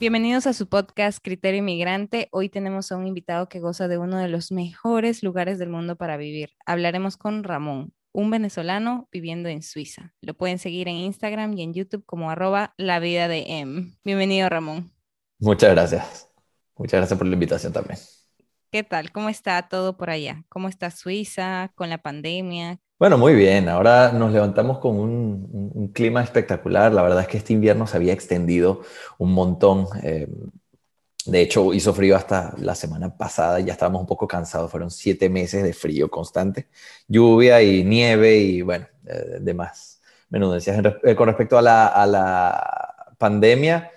Bienvenidos a su podcast Criterio Inmigrante. Hoy tenemos a un invitado que goza de uno de los mejores lugares del mundo para vivir. Hablaremos con Ramón, un venezolano viviendo en Suiza. Lo pueden seguir en Instagram y en YouTube como arroba la vida de M. Bienvenido Ramón. Muchas gracias. Muchas gracias por la invitación también. ¿Qué tal? ¿Cómo está todo por allá? ¿Cómo está Suiza con la pandemia? Bueno, muy bien. Ahora nos levantamos con un, clima espectacular. La verdad es que este invierno se había extendido un montón. Eh, de hecho, hizo frío hasta la semana pasada ya estábamos un poco cansados. Fueron siete meses de frío constante, lluvia y nieve y, bueno, eh, demás menudencias. Eh, con respecto a la, a la pandemia,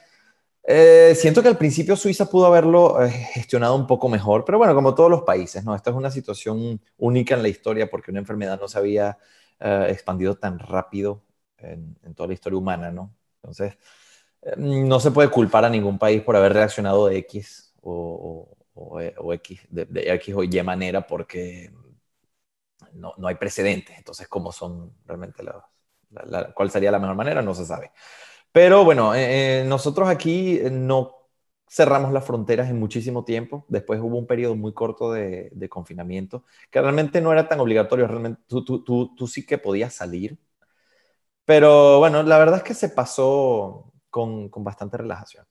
eh, siento que al principio Suiza pudo haberlo eh, gestionado un poco mejor, pero bueno, como todos los países, ¿no? Esta es una situación única en la historia porque una enfermedad no se había eh, expandido tan rápido en, toda la historia humana, ¿no? Entonces, no se puede culpar a ningún país por haber reaccionado de X o, X, de, X o Y manera porque no, no hay precedentes. Entonces, ¿cómo son realmente las, cuál sería la mejor manera? No se sabe. Pero bueno, eh, eh, nosotros aquí eh, no cerramos las fronteras en muchísimo tiempo. Después hubo un periodo muy corto de, confinamiento, que realmente no era tan obligatorio. Realmente tú, tú, tú, sí que podías salir. Pero bueno, la verdad es que se pasó con, con bastante relajación.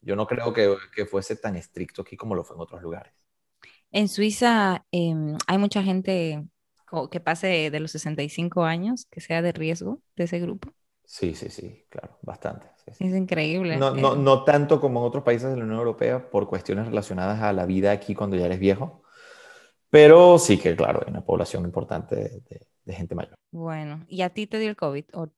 Yo no creo que, que, fuese tan estricto aquí como lo fue en otros lugares. En Suiza em, hay mucha gente que pase de los 65 años, que sea de riesgo de ese grupo. Sí, sí, sí, claro, bastante. Es increíble. No, no, no, tanto como en otros países de la Unión Europea por cuestiones relacionadas a la vida aquí cuando ya eres viejo, pero sí que, claro, hay una población importante de, gente mayor. Bueno, ¿y a ti te dio el COVID o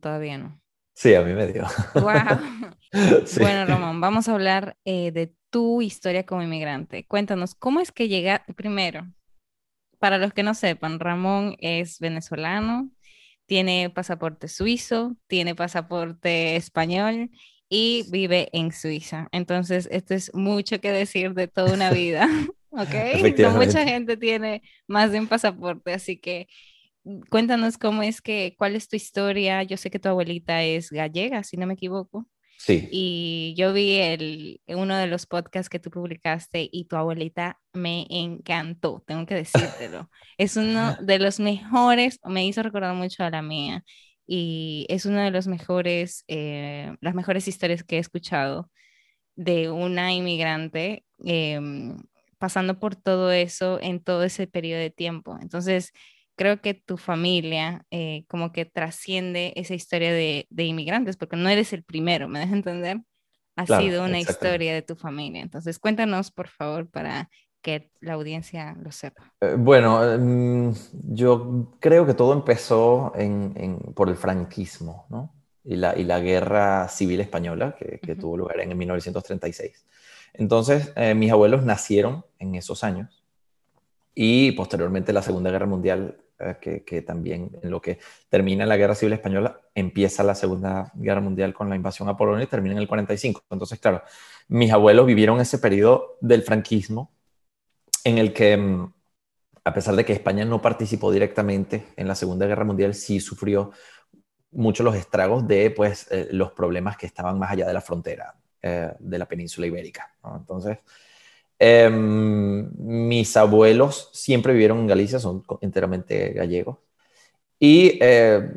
todavía no? Sí, a mí me dio. Wow. Bueno, Ramón, vamos a hablar eh, de tu historia como inmigrante. Cuéntanos, ¿cómo es que llega primero? Para los que no sepan, Ramón es venezolano, tiene pasaporte suizo, tiene pasaporte español y vive en Suiza. Entonces, esto es mucho que decir de toda una vida, ¿ok? No mucha gente tiene más de un pasaporte, así que mm, cuéntanos cómo es que, cuál es tu historia. Yo sé que tu abuelita es gallega, si no me equivoco. Sí. Y yo vi el, uno de los podcasts que tú publicaste y tu abuelita me encantó, tengo que decírtelo. es uno de los mejores, me hizo recordar mucho a la mía y es uno de los mejores, eh, las mejores historias que he escuchado de una inmigrante em, pasando por todo eso en todo ese periodo de tiempo. Entonces, creo que tu familia eh, como que trasciende esa historia de, inmigrantes, porque no eres el primero, ¿me dejas entender? Ha sido una historia de tu familia. Entonces, cuéntanos, por favor, para que la audiencia lo sepa. Eh, bueno, mm, yo creo que todo empezó por el franquismo, ¿no? Y la, y la guerra civil española que, tuvo lugar en 1936. Entonces, eh, mis abuelos nacieron en esos años y posteriormente la Segunda Guerra Mundial eh, que, también en lo que termina la Guerra Civil Española, empieza la Segunda Guerra Mundial con la invasión a Polonia y termina en el 45. Entonces, claro, mis abuelos vivieron ese periodo del franquismo en el que, mm, a pesar de que España no participó directamente en la Segunda Guerra Mundial, sí sufrió mucho los estragos de pues, eh, los problemas que estaban más allá de la frontera eh, de la península ibérica. Entonces, Em, mis abuelos siempre vivieron en Galicia, son enteramente gallegos. Y eh,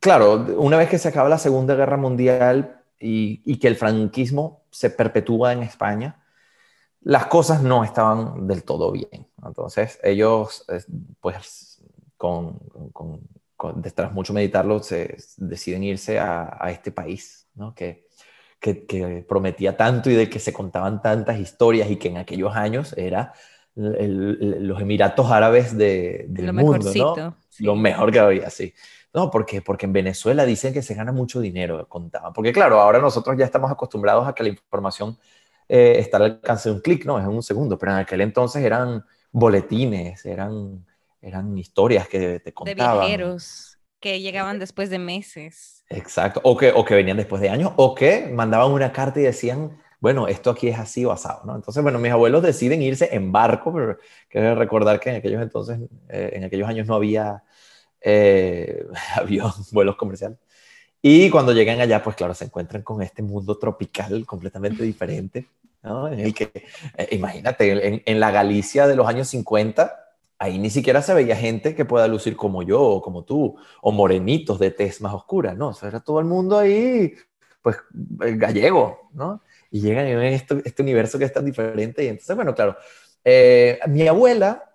claro, una vez que se acaba la Segunda Guerra Mundial y, que el franquismo se perpetúa en España, las cosas no estaban del todo bien. Entonces ellos, pues, con, tras mucho meditarlo, se deciden irse a, este país, ¿no? que que, prometía tanto y de que se contaban tantas historias y que en aquellos años era los Emiratos Árabes de, del lo mundo, ¿no? Lo mejor que había, sí. No, porque, porque en Venezuela dicen que se gana mucho dinero, contaba. Porque claro, ahora nosotros ya estamos acostumbrados a que la información eh, está al alcance de un clic, ¿no? Es en un segundo, pero en aquel entonces eran boletines, eran, eran historias que te contaban. De viajeros que llegaban después de meses. Exacto, o que, o que venían después de años, o que mandaban una carta y decían, bueno, esto aquí es así o asado, ¿no? Entonces, bueno, mis abuelos deciden irse en barco, pero quiero recordar que en aquellos entonces, eh, en aquellos años no había eh, avión, vuelos comerciales. Y cuando llegan allá, pues claro, se encuentran con este mundo tropical completamente diferente, ¿no? En el que, eh, imagínate, en, en, la Galicia de los años 50, ahí ni siquiera se veía gente que pueda lucir como yo o como tú, o morenitos de tez más oscura, ¿no? O sea, era todo el mundo ahí, pues, eh, gallego, ¿no? Y llegan en este, este universo que es tan diferente. Y entonces, bueno, claro, eh, mi abuela,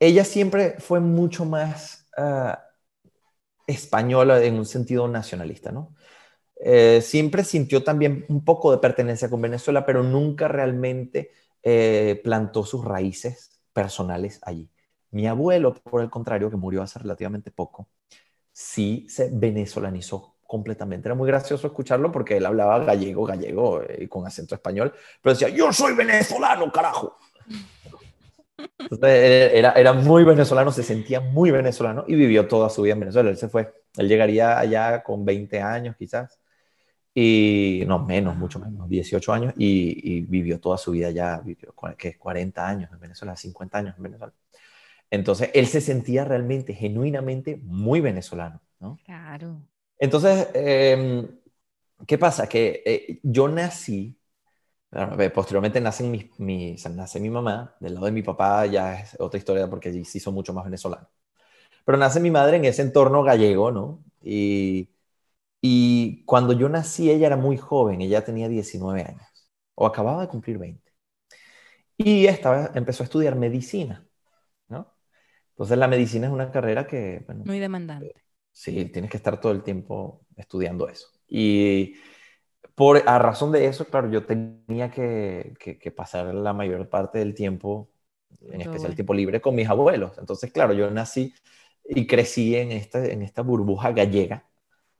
ella siempre fue mucho más uh, española en un sentido nacionalista, ¿no? Eh, siempre sintió también un poco de pertenencia con Venezuela, pero nunca realmente plantó sus raíces personales allí. Mi abuelo, por el contrario, que murió hace relativamente poco, sí se venezolanizó completamente. Era muy gracioso escucharlo porque él hablaba gallego, gallego y eh, con acento español, pero decía, yo soy venezolano, carajo. Era, era muy venezolano, se sentía muy venezolano y vivió toda su vida en Venezuela. Él se fue, él llegaría allá con 20 años quizás, y no menos, mucho menos, 18 años, y, vivió toda su vida ya, vivió que 40 años en Venezuela, 50 años en Venezuela. Entonces, él se sentía realmente, genuinamente muy venezolano, ¿no? Claro. Entonces, em, ¿qué pasa? Que eh, yo nací, posteriormente nace mi, mi, nace mi mamá, del lado de mi papá ya es otra historia porque allí sí son mucho más venezolanos. Pero nace mi madre en ese entorno gallego, ¿no? Y y cuando yo nací, ella era muy joven, ella tenía 19 años, o acababa de cumplir 20. Y estaba, empezó a estudiar medicina, ¿no? Entonces la medicina es una carrera que... muy demandante. Sí, tienes que estar todo el tiempo estudiando eso. Y por, a razón de eso, claro, yo tenía que, que, pasar la mayor parte del tiempo, en especial el tiempo libre, con mis abuelos. Entonces, claro, yo nací y crecí en esta, en esta burbuja gallega,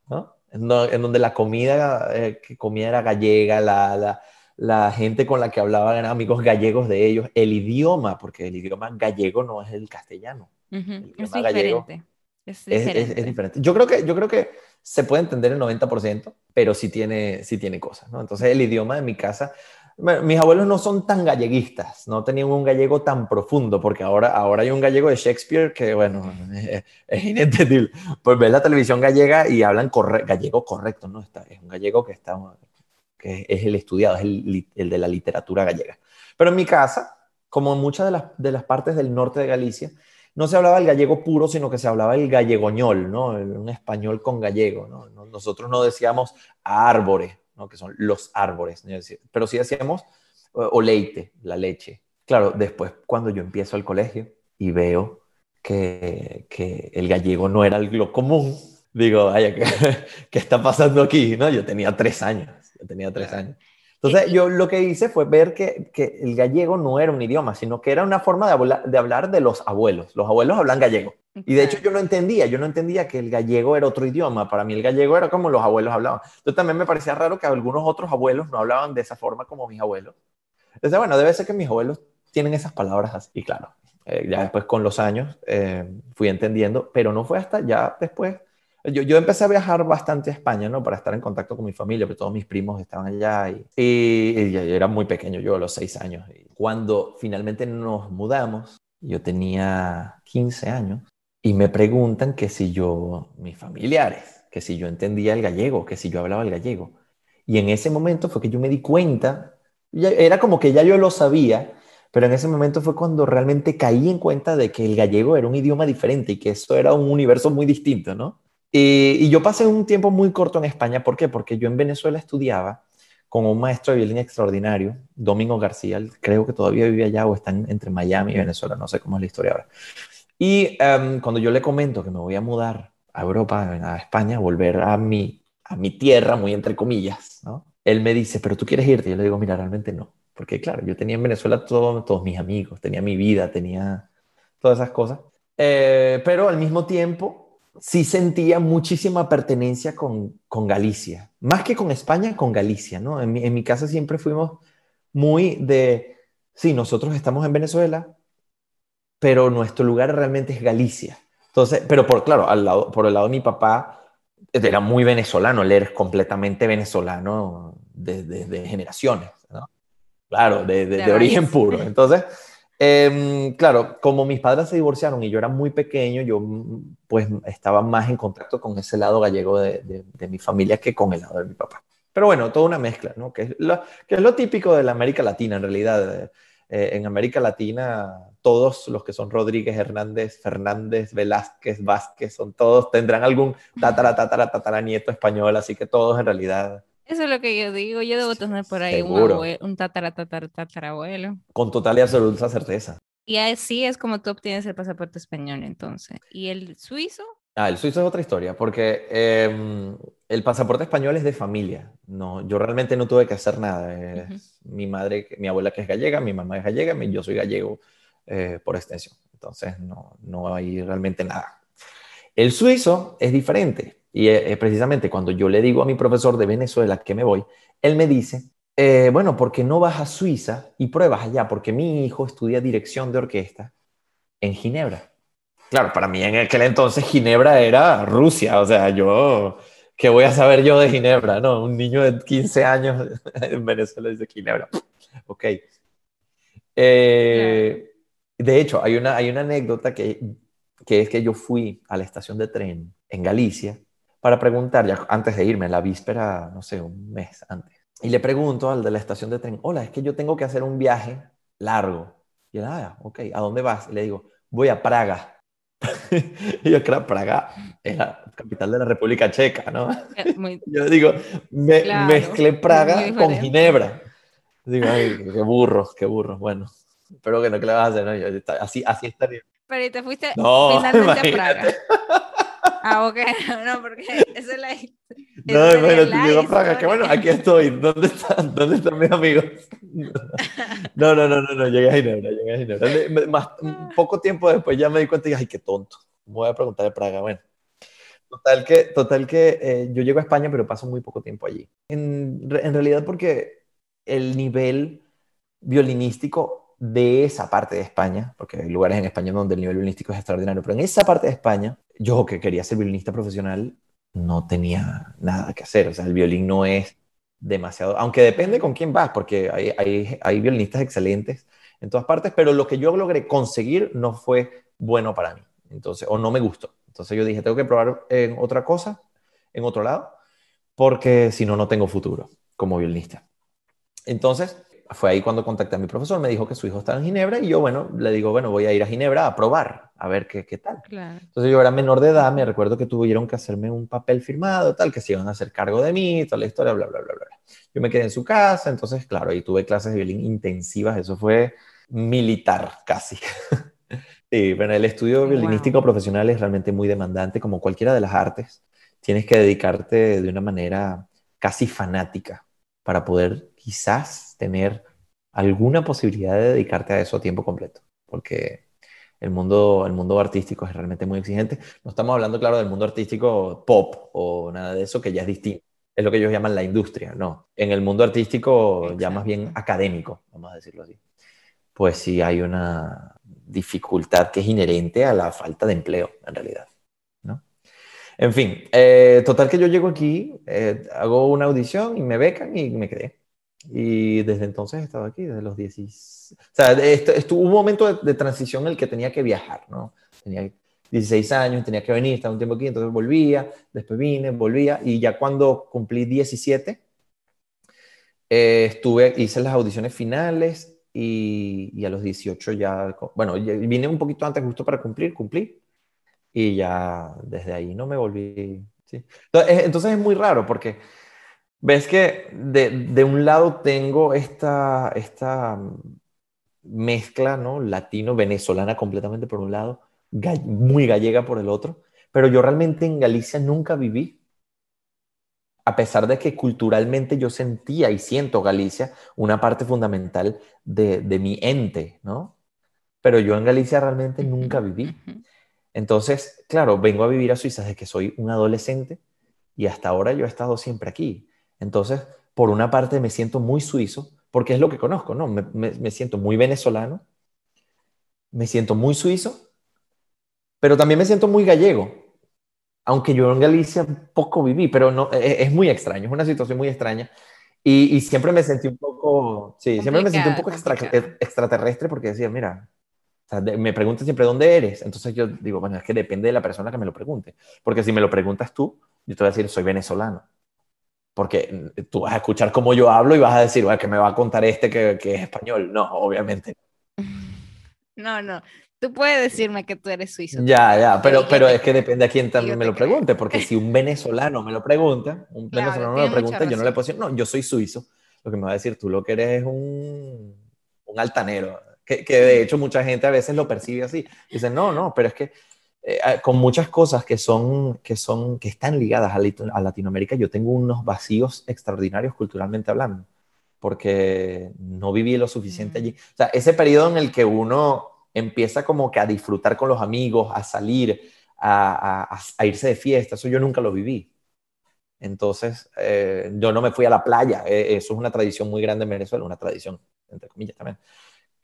¿no? En, donde la comida eh, que comía era gallega, la, la, la, gente con la que hablaba eran amigos gallegos de ellos, el idioma, porque el idioma gallego no es el castellano. es diferente. es, diferente. Es, diferente. Yo creo, que, yo creo que se puede entender el 90%, pero sí tiene, sí tiene cosas, ¿no? Entonces el idioma de mi casa, mis abuelos no son tan galleguistas, no tenían un gallego tan profundo, porque ahora, ahora hay un gallego de Shakespeare que, bueno, es, inentendible. Pues ves la televisión gallega y hablan gallego correcto, ¿no? Está, es un gallego que, está, que es el estudiado, es el, de la literatura gallega. Pero en mi casa, como en muchas de las, de las partes del norte de Galicia, no se hablaba el gallego puro, sino que se hablaba el gallegoñol, ¿no? Un español con gallego, ¿no? Nosotros no decíamos árboles, que son los árboles, pero sí decíamos o leite, la leche. Claro, después cuando yo empiezo al colegio y veo que, que el gallego no era lo común, digo, vaya, ¿qué, ¿qué, está pasando aquí? ¿no? Yo tenía tres años, yo tenía tres años. Entonces, yo lo que hice fue ver que, que, el gallego no era un idioma, sino que era una forma de, de hablar de los abuelos. Los abuelos hablan gallego. Y de hecho yo no entendía, yo no entendía que el gallego era otro idioma. Para mí el gallego era como los abuelos hablaban. Entonces también me parecía raro que algunos otros abuelos no hablaban de esa forma como mis abuelos. Entonces, bueno, debe ser que mis abuelos tienen esas palabras así. Y claro, eh, ya después con los años eh, fui entendiendo, pero no fue hasta ya después. Yo, yo, empecé a viajar bastante a España, ¿no? Para estar en contacto con mi familia, porque todos mis primos estaban allá y, y, era muy pequeño, yo a los seis años. Y cuando finalmente nos mudamos, yo tenía 15 años, y me preguntan que si yo, mis familiares, que si yo entendía el gallego, que si yo hablaba el gallego. Y en ese momento fue que yo me di cuenta, ya, era como que ya yo lo sabía, pero en ese momento fue cuando realmente caí en cuenta de que el gallego era un idioma diferente y que esto era un universo muy distinto, ¿no? Y, y yo pasé un tiempo muy corto en España, ¿por qué? Porque yo en Venezuela estudiaba con un maestro de violín extraordinario, Domingo García, creo que todavía vive allá o está entre Miami y Venezuela, no sé cómo es la historia ahora. Y em, cuando yo le comento que me voy a mudar a Europa, a España, volver a mi, a mi tierra, muy entre comillas, ¿no? él me dice, pero tú quieres irte. Yo le digo, mira, realmente no. Porque claro, yo tenía en Venezuela todos mis amigos, tenía mi vida, tenía todas esas cosas. Eh, pero al mismo tiempo sí sentía muchísima pertenencia con, con Galicia. Más que con España, con Galicia, ¿no? En mi, en mi casa siempre fuimos muy de, sí, nosotros estamos en Venezuela, pero nuestro lugar realmente es Galicia. Entonces, pero por, claro, al lado, por el lado de mi papá, era muy venezolano, él era completamente venezolano desde generaciones, ¿no? Claro, de, de, origen puro. Entonces, eh, claro, como mis padres se divorciaron y yo era muy pequeño, yo pues estaba más en contacto con ese lado gallego de, mi familia que con el lado de mi papá. Pero bueno, toda una mezcla, ¿no? Que es lo, típico de la América Latina, en realidad. Eh, en América Latina, todos los que son Rodríguez, Hernández, Fernández, Velázquez, Vázquez, son todos, tendrán algún tatara, tatara, tatara nieto español, así que todos en realidad eso es lo que yo digo. Yo debo tener por ahí un, abuelo, un tatara, tatara, tatarabuelo. Con total y absoluta certeza. Y así es como tú obtienes el pasaporte español, entonces. ¿Y el suizo? Ah, el suizo es otra historia, porque em, el pasaporte español es de familia. No, yo realmente no tuve que hacer nada. Mi madre, mi abuela que es gallega, mi mamá es gallega, yo soy gallego eh, por extensión. Entonces no, no hay realmente nada. El suizo es diferente. Y es precisamente cuando yo le digo a mi profesor de Venezuela que me voy, él me dice, eh, bueno, ¿por qué no vas a Suiza y pruebas allá? Porque mi hijo estudia dirección de orquesta en Ginebra. Claro, para mí en aquel entonces Ginebra era Rusia, o sea, yo, ¿qué voy a saber yo de Ginebra? No, un niño de 15 años en Venezuela dice Ginebra. Ok. Eh, de hecho, hay una, hay una anécdota que, que es que yo fui a la estación de tren en Galicia para preguntar, ya antes de irme, la víspera, no sé, un mes antes. Y le pregunto al de la estación de tren, hola, es que yo tengo que hacer un viaje largo. Y él, ah, ok, ¿a dónde vas? Y le digo, voy a Praga. y yo, creo, Praga es la capital de la República Checa, ¿no? Eh, yo digo, me, mezclé Praga con Ginebra. Digo, ay, qué burros, qué burros. Bueno, pero que no, ¿qué le vas a hacer? No? así, así estaría. Pero y te fuiste no, finalmente a Praga. Ah, ok, no, porque esa es la. No, bueno, te digo Praga, que bueno, aquí estoy. ¿Dónde están? ¿Dónde están mis amigos? No, no, no, no, no, llegué a Ginebra, llegué a Ginebra. Más, un poco tiempo después ya me di cuenta y dije, ay, qué tonto. Me voy a preguntar de Praga, bueno. Total que, total que eh, yo llego a España, pero paso muy poco tiempo allí. En, en realidad porque el nivel violinístico de esa parte de España, porque hay lugares en España donde el nivel violinístico es extraordinario, pero en esa parte de España, yo que quería ser violinista profesional, no tenía nada que hacer. O sea, el violín no es demasiado, aunque depende con quién vas, porque hay, hay, violinistas excelentes en todas partes, pero lo que yo logré conseguir no fue bueno para mí. Entonces, o no me gustó. Entonces yo dije, tengo que probar en otra cosa, en otro lado, porque si no, no tengo futuro como violinista. Entonces, fue ahí cuando contacté a mi profesor, me dijo que su hijo estaba en Ginebra y yo, bueno, le digo, bueno, voy a ir a Ginebra a probar, a ver qué, qué tal. Entonces yo era menor de edad, me recuerdo que tuvieron que hacerme un papel firmado, tal, que se iban a hacer cargo de mí, toda la historia, bla, bla, bla, bla. Yo me quedé en su casa, entonces, claro, ahí tuve clases de violín intensivas, eso fue militar casi. sí, bueno, el estudio violinístico profesional es realmente muy demandante, como cualquiera de las artes. Tienes que dedicarte de una manera casi fanática para poder quizás tener alguna posibilidad de dedicarte a eso a tiempo completo, porque el mundo, el mundo artístico es realmente muy exigente. No estamos hablando, claro, del mundo artístico pop o nada de eso, que ya es distinto. Es lo que ellos llaman la industria, no. En el mundo artístico, ya más bien académico, vamos a decirlo así, pues sí hay una dificultad que es inherente a la falta de empleo, en realidad. ¿no? En fin, eh, total que yo llego aquí, eh, hago una audición y me becan y me quedé. Y desde entonces he estado aquí, desde los 16. O sea, estuvo un momento de, transición en el que tenía que viajar, ¿no? Tenía 16 años, tenía que venir, estaba un tiempo aquí, entonces volvía, después vine, volvía, y ya cuando cumplí 17, eh, estuve, hice las audiciones finales y, y, a los 18 ya, bueno, vine un poquito antes justo para cumplir, cumplí, y ya desde ahí no me volví. ¿sí? Entonces, entonces es muy raro porque ves que de, de un lado tengo esta, esta mezcla, ¿no? Latino-venezolana completamente por un lado, muy gallega por el otro, pero yo realmente en Galicia nunca viví. a pesar de que culturalmente yo sentía y siento Galicia una parte fundamental de, de mi ente, ¿no? Pero yo en Galicia realmente nunca viví. Entonces, claro, vengo a vivir a Suiza desde que soy un adolescente y hasta ahora yo he estado siempre aquí. Entonces, por una parte me siento muy suizo, porque es lo que conozco, ¿no? Me, siento muy venezolano, me siento muy suizo, pero también me siento muy gallego, aunque yo en Galicia poco viví, pero no, e, e, es, muy extraño, es una situación muy extraña. Y, siempre me sentí un poco, sí, siempre me sentí un poco extraterrestre porque decía, mira, me preguntan siempre dónde eres. Entonces yo digo, bueno, es que depende de la persona que me lo pregunte. Porque si me lo preguntas tú, yo te voy a decir, soy venezolano. Porque tú vas a escuchar cómo yo hablo y vas a decir, bueno, que me va a contar este que, que es español. No, obviamente. No, no. Tú puedes decirme que tú eres suizo. Ya, ya, pero, pero es que depende a quién también me lo pregunte, porque si un venezolano me lo pregunta, un venezolano me lo pregunta, yo no le puedo decir, no, yo soy suizo. Lo que me va a decir, tú lo que eres es un, un altanero que, de hecho mucha gente a veces lo percibe así. Dicen, no, no, pero es que eh, con muchas cosas que son, que son, que están ligadas a, Latinoamérica, yo tengo unos vacíos extraordinarios culturalmente hablando, porque no viví lo suficiente allí. O sea, ese periodo en el que uno empieza como que a disfrutar con los amigos, a salir, a, irse de fiesta, eso yo nunca lo viví. Entonces, eh, yo no me fui a la playa, eh, eso es una tradición muy grande en Venezuela, una tradición, entre comillas también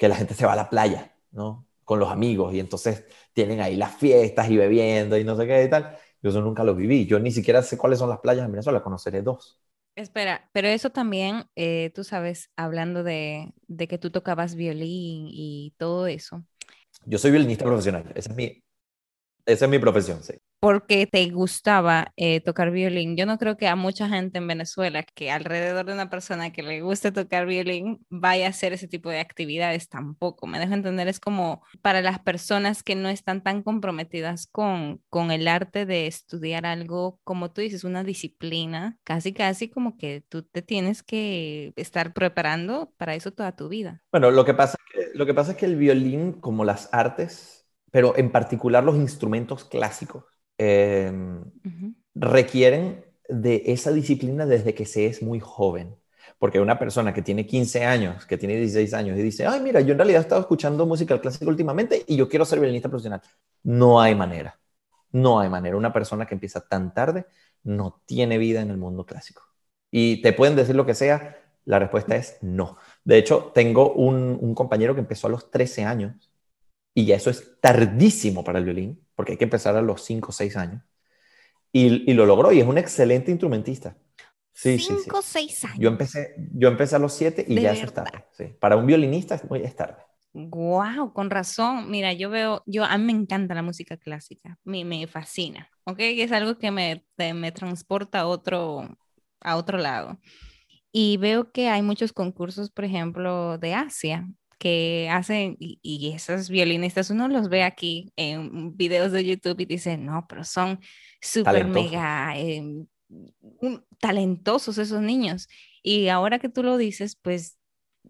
que la gente se va a la playa, ¿no? Con los amigos y entonces tienen ahí las fiestas y bebiendo y no sé qué y tal. Yo eso nunca lo viví. Yo ni siquiera sé cuáles son las playas en Venezuela, conoceré dos. Espera, pero eso también, eh, tú sabes, hablando de, de, que tú tocabas violín y todo eso. Yo soy violinista profesional, esa es mi, esa es mi profesión, sí porque te gustaba eh, tocar violín. Yo no creo que a mucha gente en Venezuela que alrededor de una persona que le guste tocar violín vaya a hacer ese tipo de actividades tampoco. Me dejo entender, es como para las personas que no están tan comprometidas con, con el arte de estudiar algo, como tú dices, una disciplina, casi casi como que tú te tienes que estar preparando para eso toda tu vida. Bueno, lo que pasa, lo que pasa es que el violín, como las artes, pero en particular los instrumentos clásicos, Em, requieren de esa disciplina desde que se es muy joven. Porque una persona que tiene 15 años, que tiene 16 años y dice, ay, mira, yo en realidad he estado escuchando música clásica últimamente y yo quiero ser violinista profesional. No hay manera. No hay manera. Una persona que empieza tan tarde no tiene vida en el mundo clásico. Y te pueden decir lo que sea, la respuesta es no. De hecho, tengo un, un compañero que empezó a los 13 años y ya eso es tardísimo para el violín porque hay que empezar a los 5 o 6 años. Y, lo logró y es un excelente instrumentista. Sí, 5 o 6 años. Yo empecé, yo empecé a los 7 y ya eso es tarde. Para un violinista es, muy, tarde. Wow, con razón. Mira, yo veo, yo a mí me encanta la música clásica, me, me fascina, ¿ok? Es algo que me, me transporta a otro, a otro lado. Y veo que hay muchos concursos, por ejemplo, de Asia, que hacen, y, esos violinistas, uno los ve aquí en videos de YouTube y dice, no, pero son súper mega em, talentosos esos niños. Y ahora que tú lo dices, pues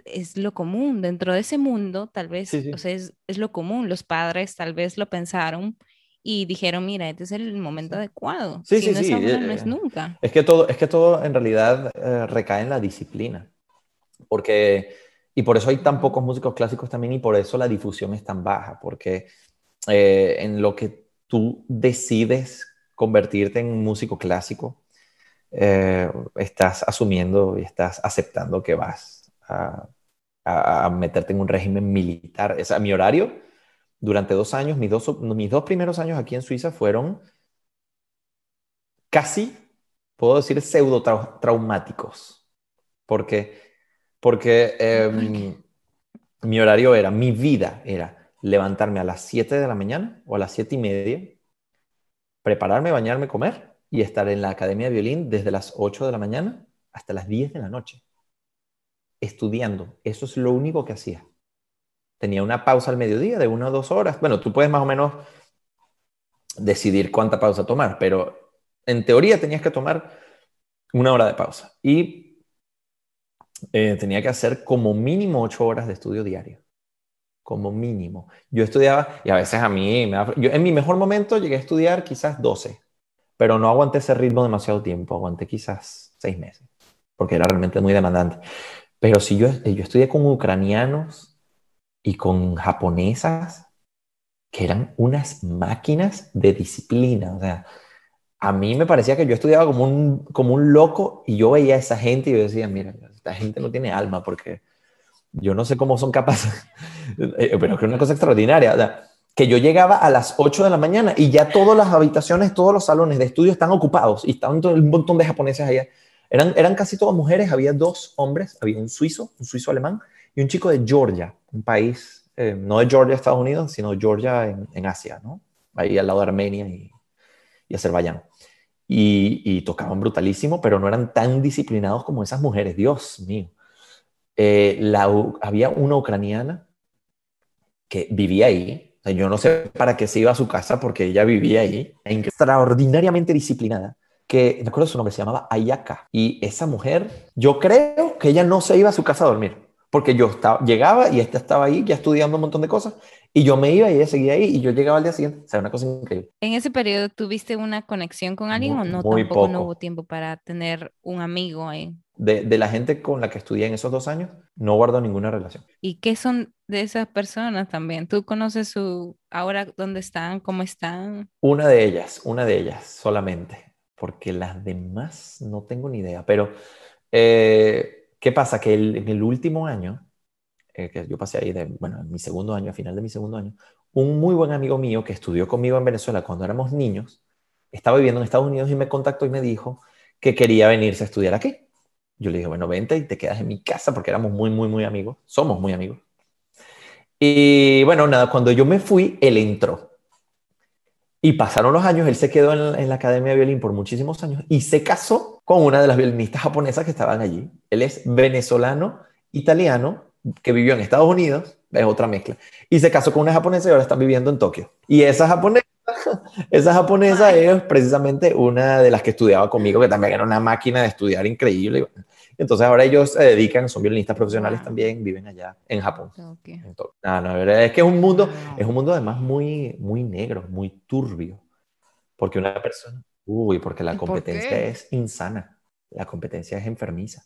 es lo común dentro de ese mundo, tal vez, O sea, es, es, lo común. Los padres tal vez lo pensaron y dijeron, mira, este es el momento adecuado. Sí, si no es ahora, no es eh, nunca. Es que todo, es que todo en realidad eh, recae en la disciplina, porque y por eso hay tan pocos músicos clásicos también y por eso la difusión es tan baja, porque eh, en lo que tú decides convertirte en músico clásico, eh, estás asumiendo y estás aceptando que vas a, meterte en un régimen militar. O sea, mi horario durante dos años, mis dos, mis dos primeros años aquí en Suiza fueron casi, puedo decir, pseudo traumáticos, porque porque em, mi horario era, mi vida era levantarme a las 7 de la mañana o a las 7 y media, prepararme, bañarme, comer y estar en la academia de violín desde las 8 de la mañana hasta las 10 de la noche, estudiando. Eso es lo único que hacía. Tenía una pausa al mediodía de una o dos horas. Bueno, tú puedes más o menos decidir cuánta pausa tomar, pero en teoría tenías que tomar una hora de pausa. Y eh, tenía que hacer como mínimo ocho horas de estudio diario. Como mínimo. Yo estudiaba, y a veces a mí, me yo en mi mejor momento llegué a estudiar quizás 12, pero no aguanté ese ritmo demasiado tiempo, aguanté quizás seis meses, porque era realmente muy demandante. Pero si yo, yo estudié con ucranianos y con japonesas, que eran unas máquinas de disciplina, o sea, a mí me parecía que yo estudiaba como un, como un loco y yo veía a esa gente y yo decía, mira, esta gente no tiene alma porque yo no sé cómo son capaces, eh, pero es una cosa extraordinaria, que yo llegaba a las 8 de la mañana y ya todas las habitaciones, todos los salones de estudio están ocupados y estaban un montón de japoneses allá. Eran, eran casi todas mujeres, había dos hombres, había un suizo, un suizo alemán y un chico de Georgia, un país, eh, no de Georgia, Estados Unidos, sino Georgia en, en Asia, ¿no? Ahí al lado de Armenia y, y Azerbaiyán. Y, tocaban brutalísimo, pero no eran tan disciplinados como esas mujeres, Dios mío. Eh, había una ucraniana que vivía ahí. yo no sé para qué se iba a su casa porque ella vivía ahí, extraordinariamente disciplinada que, me acuerdo su nombre, se llamaba Ayaka. Y esa mujer, yo creo que ella no se iba a su casa a dormir, porque yo estaba, llegaba y esta estaba ahí ya estudiando un montón de cosas, y yo me iba y ella seguía ahí, y yo llegaba al día siguiente. O sea, una cosa increíble. ¿En ese periodo tuviste una conexión con alguien o no? Muy Tampoco poco. no hubo tiempo para tener un amigo ahí de, la gente con la que estudié en esos dos años, no guardo ninguna relación. ¿Y qué son de esas personas también? ¿Tú conoces su ahora dónde están, cómo están? Una de ellas, una de ellas solamente, porque las demás no tengo ni idea. Pero, eh, ¿qué pasa? Que en el último año, eh, que yo pasé ahí, de, bueno, en mi segundo año, a final de mi segundo año, un muy buen amigo mío que estudió conmigo en Venezuela cuando éramos niños, estaba viviendo en Estados Unidos y me contactó y me dijo que quería venirse a estudiar aquí. Yo le dije, bueno, vente y te quedas en mi casa porque éramos muy, muy, muy amigos. Somos muy amigos. Y bueno, nada, cuando yo me fui, él entró. Y pasaron los años, él se quedó en, la Academia de Violín por muchísimos años y se casó con una de las violinistas japonesas que estaban allí. Él es venezolano, italiano, que vivió en Estados Unidos, es otra mezcla. Y se casó con una japonesa y ahora está viviendo en Tokio. Y esa japonesa, esa japonesa es precisamente una de las que estudiaba conmigo, que también era una máquina de estudiar increíble. Entonces ahora ellos se dedican, son violinistas profesionales también, viven allá en Japón. No, no, es que es un mundo, es un mundo además muy, muy negro, muy turbio. Porque una persona, uy, porque la competencia es insana, la competencia es enfermiza.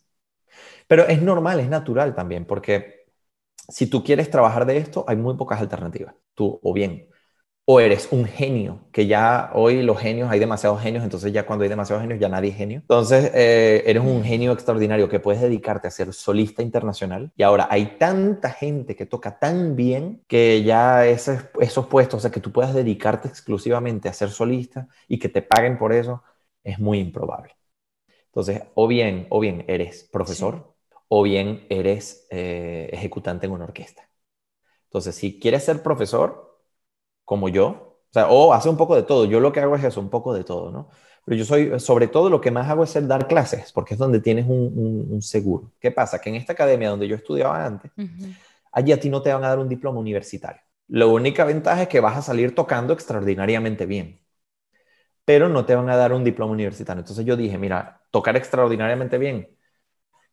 Pero es normal, es natural también, porque si tú quieres trabajar de esto, hay muy pocas alternativas. Tú, o bien, o eres un genio, que ya hoy los genios, hay demasiados genios, entonces ya cuando hay demasiados genios ya nadie es genio. Entonces eh, eres un genio extraordinario que puedes dedicarte a ser solista internacional y ahora hay tanta gente que toca tan bien que ya esos, esos puestos, o sea, que tú puedas dedicarte exclusivamente a ser solista y que te paguen por eso, es muy improbable. Entonces, o bien, o bien eres profesor o bien eres eh, ejecutante en una orquesta. Entonces, si quieres ser profesor, como yo, o sea, o hace un poco de todo. Yo lo que hago es eso, un poco de todo, ¿no? Pero yo soy, sobre todo lo que más hago es el dar clases, porque es donde tienes un, seguro. ¿Qué pasa? Que en esta academia donde yo estudiaba antes, allí a ti no te van a dar un diploma universitario. La única ventaja es que vas a salir tocando extraordinariamente bien, pero no te van a dar un diploma universitario. Entonces yo dije, mira, tocar extraordinariamente bien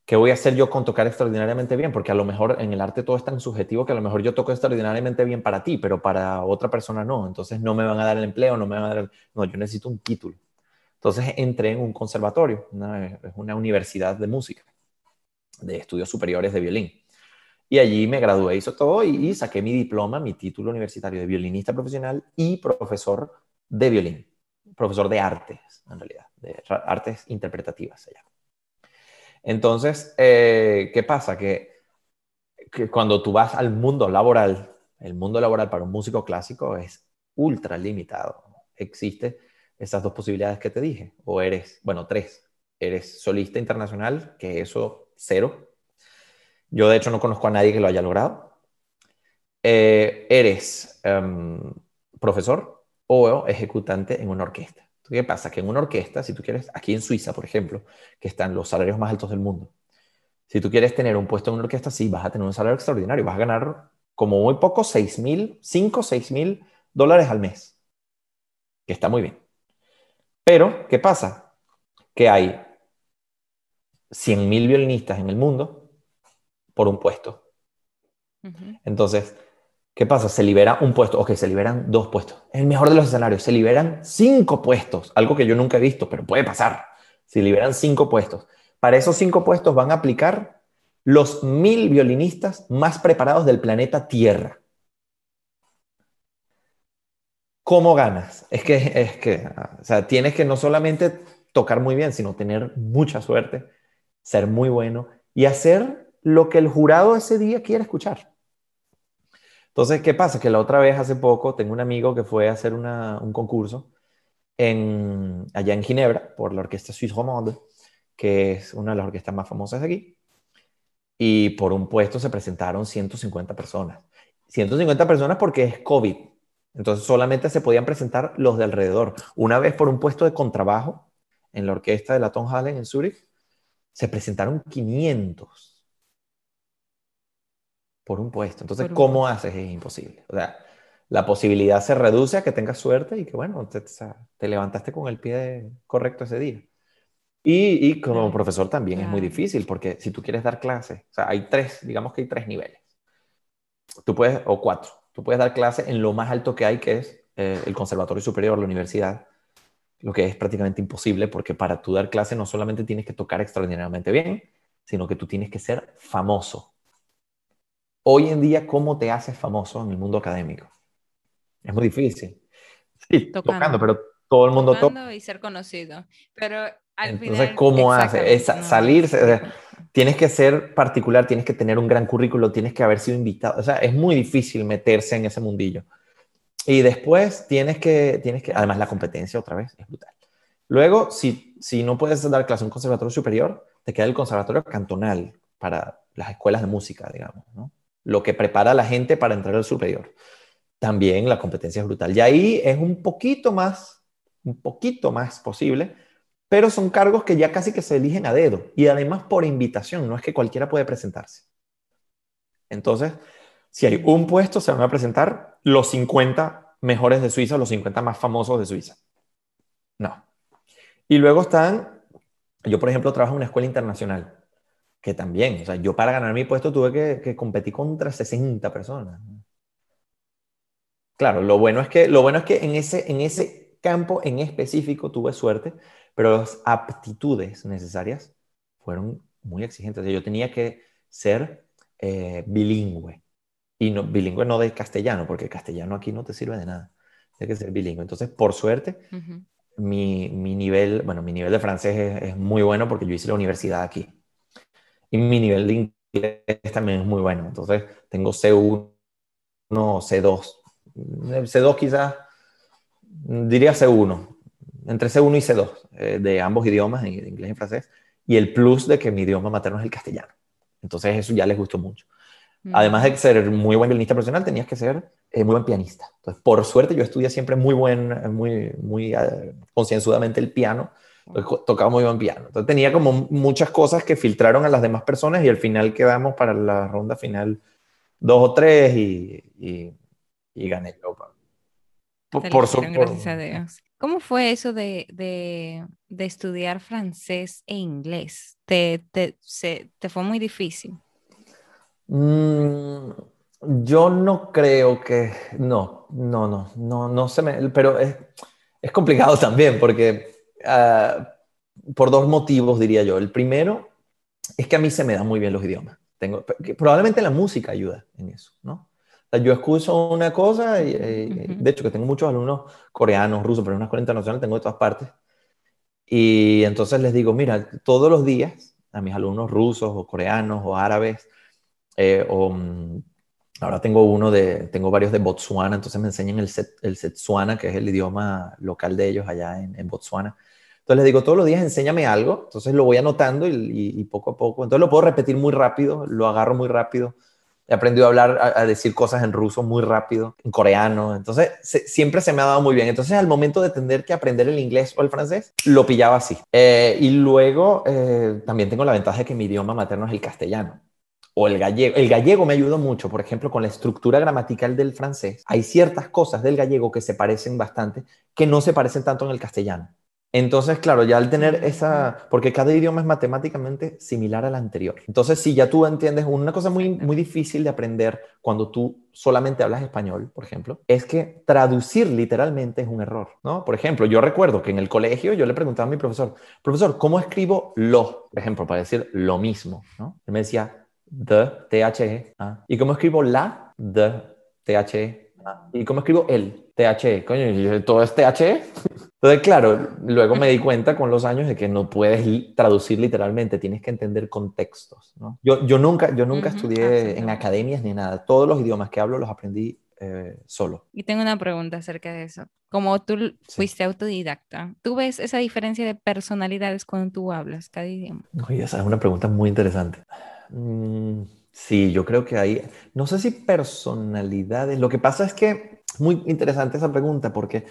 ¿qué voy a hacer yo con tocar extraordinariamente bien? Porque a lo mejor en el arte todo es tan subjetivo que a lo mejor yo toco extraordinariamente bien para ti, pero para otra persona no. Entonces no me van a dar el empleo, no me van a dar... No, yo necesito un título. Entonces entré en un conservatorio, es una universidad de música, de estudios superiores de violín. Y allí me gradué, hizo todo y, saqué mi diploma, mi título universitario de violinista profesional y profesor de violín, profesor de artes, en realidad, de artes interpretativas allá. Entonces, eh, ¿qué pasa? Que, cuando tú vas al mundo laboral, el mundo laboral para un músico clásico es ultra limitado. Existe esas dos posibilidades que te dije. O eres, bueno, tres. Eres solista internacional, que eso cero. Yo de hecho no conozco a nadie que lo haya logrado. Eh, eres em, profesor o ejecutante en una orquesta. ¿Qué pasa? Que en una orquesta, si tú quieres, aquí en Suiza, por ejemplo, que están los salarios más altos del mundo, si tú quieres tener un puesto en una orquesta, sí, vas a tener un salario extraordinario, vas a ganar como muy poco 6 mil, 5, 6 mil dólares al mes, que está muy bien. Pero, ¿qué pasa? Que hay 100 mil violinistas en el mundo por un puesto. Entonces, ¿Qué pasa? Se libera un puesto, ok, se liberan dos puestos. el mejor de los escenarios, se liberan cinco puestos, algo que yo nunca he visto, pero puede pasar. Se liberan cinco puestos. Para esos cinco puestos van a aplicar los mil violinistas más preparados del planeta Tierra. ¿Cómo ganas? Es que, es que, o sea, tienes que no solamente tocar muy bien, sino tener mucha suerte, ser muy bueno y hacer lo que el jurado ese día quiere escuchar. Entonces, ¿qué pasa? Que la otra vez, hace poco, tengo un amigo que fue a hacer un concurso en, allá en Ginebra por la Orquesta Suisse Romande, que es una de las orquestas más famosas aquí. Y por un puesto se presentaron 150 personas. 150 personas porque es COVID. Entonces solamente se podían presentar los de alrededor. Una vez por un puesto de contrabajo en la orquesta de la Tonhalle en Zurich, se presentaron 500 por un puesto. Entonces, ¿cómo haces? Es imposible. O sea, la posibilidad se reduce a que tengas suerte y que, bueno, te, levantaste con el pie correcto ese día. Y, y como profesor también es muy difícil, porque si tú quieres dar clases, o sea, hay tres, digamos que hay tres niveles. Tú puedes, o cuatro, tú puedes dar clases en lo más alto que hay, que es eh, el conservatorio superior, la universidad, lo que es prácticamente imposible, porque para tú dar clase no solamente tienes que tocar extraordinariamente bien, sino que tú tienes que ser famoso. Hoy en día, ¿cómo te haces famoso en el mundo académico? Es muy difícil. Sí, tocando, pero todo el mundo toca. y ser conocido. Pero al Entonces, ¿cómo haces? Es salirse. tienes que ser particular, tienes que tener un gran currículo, tienes que haber sido invitado. O sea, es muy difícil meterse en ese mundillo. Y después tienes que, tienes que, además la competencia otra vez es brutal. Luego, si, si no puedes dar clase en un conservatorio superior, te queda el conservatorio cantonal para las escuelas de música, digamos, ¿no? Lo que prepara a la gente para entrar al superior. También la competencia es brutal. Y ahí es un poquito más, un poquito más posible, pero son cargos que ya casi que se eligen a dedo y además por invitación, no es que cualquiera puede presentarse. Entonces, si hay un puesto, se van a presentar los 50 mejores de Suiza, los 50 más famosos de Suiza. No. Y luego están, yo por ejemplo trabajo en una escuela internacional que también, o sea, yo para ganar mi puesto tuve que, competir contra 60 personas. Claro, lo bueno es que, lo bueno es que en, ese, en ese campo en específico tuve suerte, pero las aptitudes necesarias fueron muy exigentes. yo tenía que ser eh, bilingüe. Y no, bilingüe no de castellano, porque castellano aquí no te sirve de nada. Tiene que ser bilingüe. Entonces, por suerte, mi, mi, nivel, bueno, mi nivel de francés es, es muy bueno porque yo hice la universidad aquí. Y mi nivel de inglés también es muy bueno. Entonces, tengo C1, C2. C2 quizás, diría C1, entre C1 y C2, eh, de ambos idiomas, de inglés y francés. Y el plus de que mi idioma materno es el castellano. Entonces, eso ya les gustó mucho. Mm. Además de ser muy buen violinista profesional, tenías que ser eh, muy buen pianista. Entonces, por suerte, yo estudié siempre muy buen, muy, muy uh, concienzudamente el piano tocaba muy buen piano. Entonces tenía como muchas cosas que filtraron a las demás personas y al final quedamos para la ronda final dos o tres y, y, gané yo. Por, por, gracias a Dios. ¿Cómo fue eso de, de, de estudiar francés e inglés? ¿Te, te, se, te fue muy difícil? Mm, yo no creo que, no, no, no, no, no se me, pero es, es complicado también porque Ah, por dos motivos, diría yo. El primero es que a mí se me dan muy bien los idiomas. Tengo, probablemente la música ayuda en eso, ¿no? yo escucho una cosa, y, eh, de hecho que tengo muchos alumnos coreanos, rusos, pero en una escuela internacional tengo de todas partes. Y entonces les digo, mira, todos los días a mis alumnos rusos o coreanos o árabes, eh, o mm, ahora tengo uno de, tengo varios de Botswana, entonces me enseñan el, set, el Setsuana, que es el idioma local de ellos allá en, en Botswana. Entonces les digo, todos los días enséñame algo, entonces lo voy anotando y, poco a poco, entonces lo puedo repetir muy rápido, lo agarro muy rápido. He aprendido a hablar, a, decir cosas en ruso muy rápido, en coreano, entonces siempre se me ha dado muy bien. Entonces al momento de tener que aprender el inglés o el francés, lo pillaba así. Eh, y luego eh, también tengo la ventaja de que mi idioma materno es el castellano o el gallego. El gallego me ayudó mucho, por ejemplo, con la estructura gramatical del francés. Hay ciertas cosas del gallego que se parecen bastante, que no se parecen tanto en el castellano. Entonces, claro, ya al tener esa, porque cada idioma es matemáticamente similar al anterior. Entonces, si ya tú entiendes, una cosa muy, muy difícil de aprender cuando tú solamente hablas español, por ejemplo, es que traducir literalmente es un error, ¿no? Por ejemplo, yo recuerdo que en el colegio yo le preguntaba a mi profesor, profesor, ¿cómo escribo lo? Por ejemplo, para decir lo mismo, ¿no? Él me decía, the, T-H-E, ah. ¿y cómo escribo la? The, T-H-E, ah. ¿y cómo escribo el? T-H-E, coño, ¿todo es T-H-E? Entonces, claro, luego me di cuenta con los años de que no puedes traducir literalmente, tienes que entender contextos. ¿no? Yo, yo nunca, yo nunca estudié en academias ni nada. Todos los idiomas que hablo los aprendí eh, solo. Y tengo una pregunta acerca de eso. Como tú fuiste autodidacta, ¿tú ves esa diferencia de personalidades cuando tú hablas cada idioma? Oye, esa es una pregunta muy interesante. Mm, sí, yo creo que hay, no sé si personalidades, lo que pasa es que muy interesante esa pregunta porque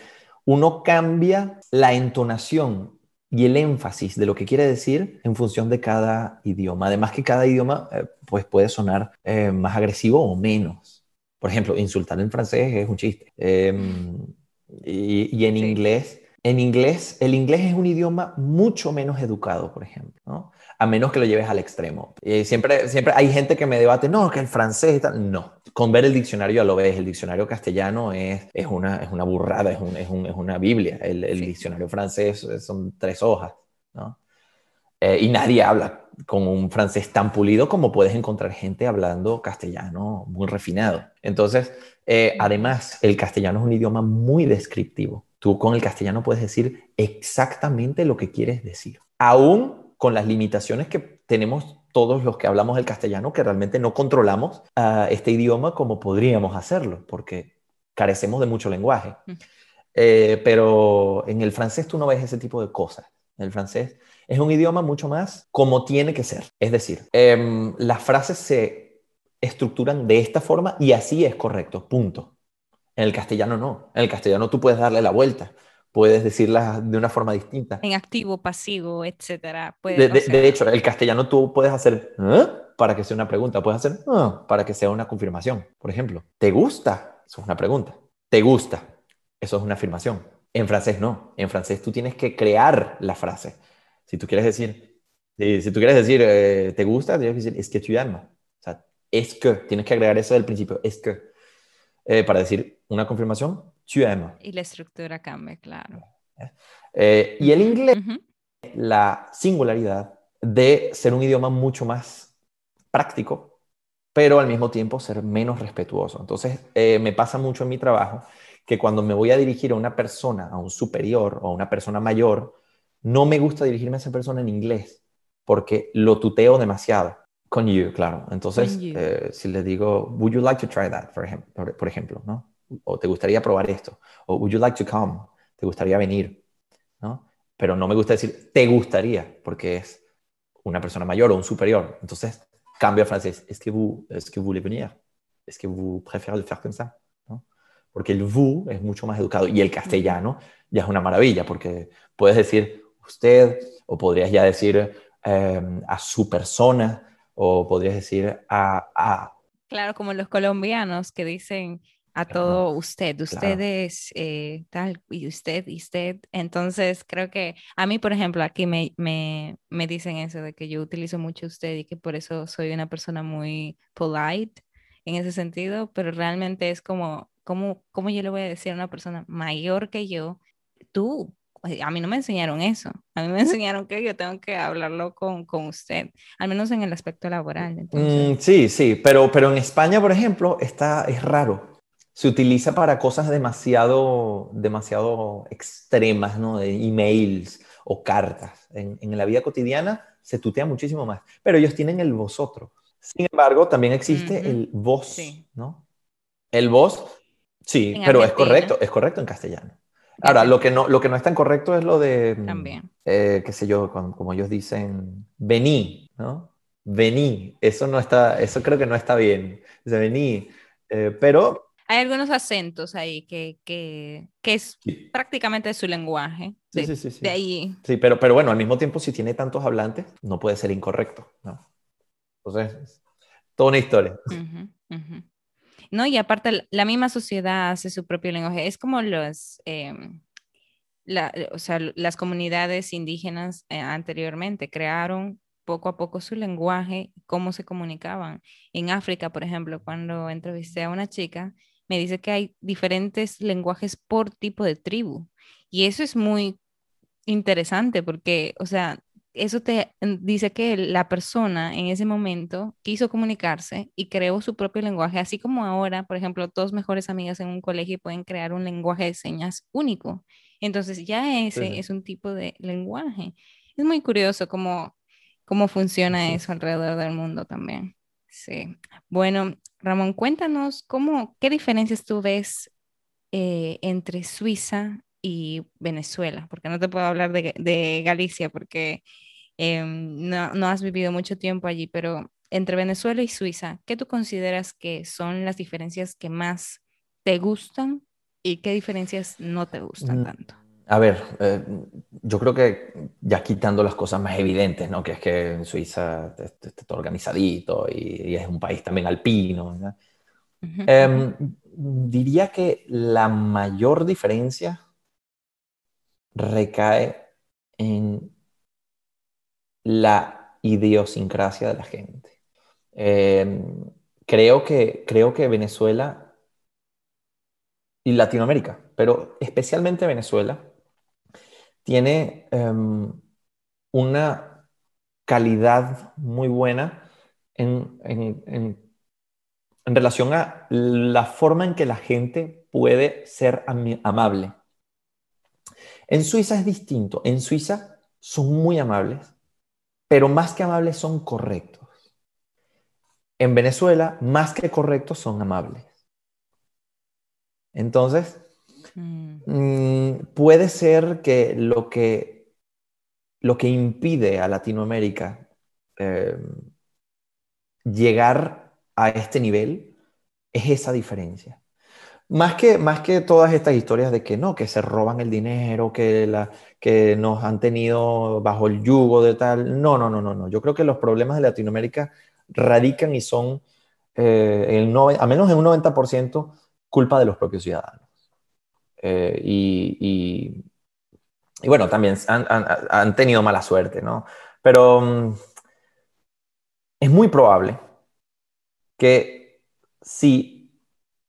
uno cambia la entonación y el énfasis de lo que quiere decir en función de cada idioma. Además que cada idioma eh, pues puede sonar eh, más agresivo o menos. Por ejemplo, insultar en francés es un chiste. Em, y, en inglés, en inglés, el inglés es un idioma mucho menos educado, por ejemplo, ¿no? A menos que lo lleves al extremo. Y siempre, siempre hay gente que me debate, no, que el francés y tal. No, con ver el diccionario ya lo ves. El diccionario castellano es, es, una, es una burrada, es, un, es, un, es una Biblia. El, el diccionario francés son tres hojas, ¿no? Eh, y nadie habla con un francés tan pulido como puedes encontrar gente hablando castellano muy refinado. Entonces, eh, además, el castellano es un idioma muy descriptivo. Tú con el castellano puedes decir exactamente lo que quieres decir. Aún con las limitaciones que tenemos todos los que hablamos el castellano, que realmente no controlamos uh, este idioma como podríamos hacerlo, porque carecemos de mucho lenguaje. Eh, pero en el francés tú no ves ese tipo de cosas. El francés es un idioma mucho más como tiene que ser. Es decir, eh, las frases se estructuran de esta forma y así es correcto, punto. En el castellano no. En el castellano tú puedes darle la vuelta puedes decirlas de una forma distinta. En activo, pasivo, etcétera. de, hecho, el castellano tú puedes hacer ¿eh? para que sea una pregunta, puedes hacer ¿eh? para que sea una confirmación. Por ejemplo, ¿te gusta? Eso es una pregunta. ¿Te gusta? Eso es una afirmación. En francés no. En francés tú tienes que crear la frase. Si tú quieres decir, si, tú quieres decir eh, ¿te gusta? Tienes que decir es que tu aimes. O sea, es que. Tienes que agregar eso del principio. Es que. para decir una confirmación, y la estructura cambia, claro. Eh, y el inglés, la singularidad de ser un idioma mucho más práctico, pero al mismo tiempo ser menos respetuoso. Entonces, eh, me pasa mucho en mi trabajo que cuando me voy a dirigir a una persona, a un superior o a una persona mayor, no me gusta dirigirme a esa persona en inglés porque lo tuteo demasiado. Con you, claro. Entonces, eh, si le digo, would you like to try that, por ejemplo, por ejemplo ¿no? O te gustaría probar esto, o would you like to come, te gustaría venir, ¿no? Pero no me gusta decir te gustaría, porque es una persona mayor o un superior. Entonces, cambio a francés, es que vous, es que vous voulez venir, es que vous préférez le faire comme ça, ¿no? Porque el vous es mucho más educado y el castellano ya es una maravilla, porque puedes decir usted, o podrías ya decir em, a su persona, o podrías decir a, a... Claro, como los colombianos que dicen a todo usted, ustedes, eh, tal, y usted, y usted. Entonces, creo que a mí, por ejemplo, aquí me, me, me, dicen eso de que yo utilizo mucho usted y que por eso soy una persona muy polite en ese sentido, pero realmente es como, como, como yo le voy a decir a una persona mayor que yo, tú, a mí no me enseñaron eso, a mí me enseñaron que yo tengo que hablarlo con, con usted, al menos en el aspecto laboral. Mm, sí, sí, pero, pero en España, por ejemplo, está, es raro se utiliza para cosas demasiado, demasiado extremas, ¿no? De emails o cartas. En, en, la vida cotidiana se tutea muchísimo más, pero ellos tienen el vosotros. Sin embargo, también existe el vos, ¿no? El vos, sí, pero es correcto, es correcto en castellano. Ahora, lo que, no, lo que no es tan correcto es lo de, mm, también. Eh, qué sé yo, como, ellos dicen, vení, ¿no? Vení, eso no está, eso creo que no está bien. Dice vení, eh, pero hay algunos acentos ahí que, que, que es prácticamente su lenguaje. Sí, sí, sí, sí, De ahí. Sí, pero, pero bueno, al mismo tiempo, si tiene tantos hablantes, no puede ser incorrecto. ¿no? Entonces, toda una historia. No, y aparte, la misma sociedad hace su propio lenguaje. Es como los. Em, o sea, las comunidades indígenas eh, anteriormente crearon poco a poco su lenguaje, cómo se comunicaban. En África, por ejemplo, cuando entrevisté a una chica, me dice que hay diferentes lenguajes por tipo de tribu. Y eso es muy interesante porque, o sea, eso te dice que la persona en ese momento quiso comunicarse y creó su propio lenguaje, así como ahora, por ejemplo, dos mejores amigas en un colegio pueden crear un lenguaje de señas único. Entonces ya ese es un tipo de lenguaje. Es muy curioso cómo, cómo funciona eso alrededor del mundo también. Sí. Bueno, Ramón, cuéntanos cómo, qué diferencias tú ves eh, entre Suiza y Venezuela, porque no te puedo hablar de, Galicia porque em, no, no, has vivido mucho tiempo allí, pero entre Venezuela y Suiza, ¿qué tú consideras que son las diferencias que más te gustan y qué diferencias no te gustan mm, tanto? A ver, eh, yo creo que ya quitando las cosas más evidentes, ¿no? Que es que en Suiza está todo organizadito y, es un país también alpino. Em, diría que la mayor diferencia recae en la idiosincrasia de la gente. Em, creo, que, creo que Venezuela y Latinoamérica, pero especialmente Venezuela, tiene em, una calidad muy buena en, en, relación a la forma en que la gente puede ser amable. En Suiza es distinto. En Suiza son muy amables, pero más que amables son correctos. En Venezuela, más que correctos son amables. Entonces, mm. Puede ser que lo que, lo que impide a Latinoamérica eh, llegar a este nivel es esa diferencia. Más que, más que todas estas historias de que no, que se roban el dinero, que, la, que nos han tenido bajo el yugo de tal. No, no, no, no, no. Yo creo que los problemas de Latinoamérica radican y son, eh, el a menos en un 90%, culpa de los propios ciudadanos. Eh, y, bueno, también han, tenido mala suerte, ¿no? Pero mm, es muy probable que si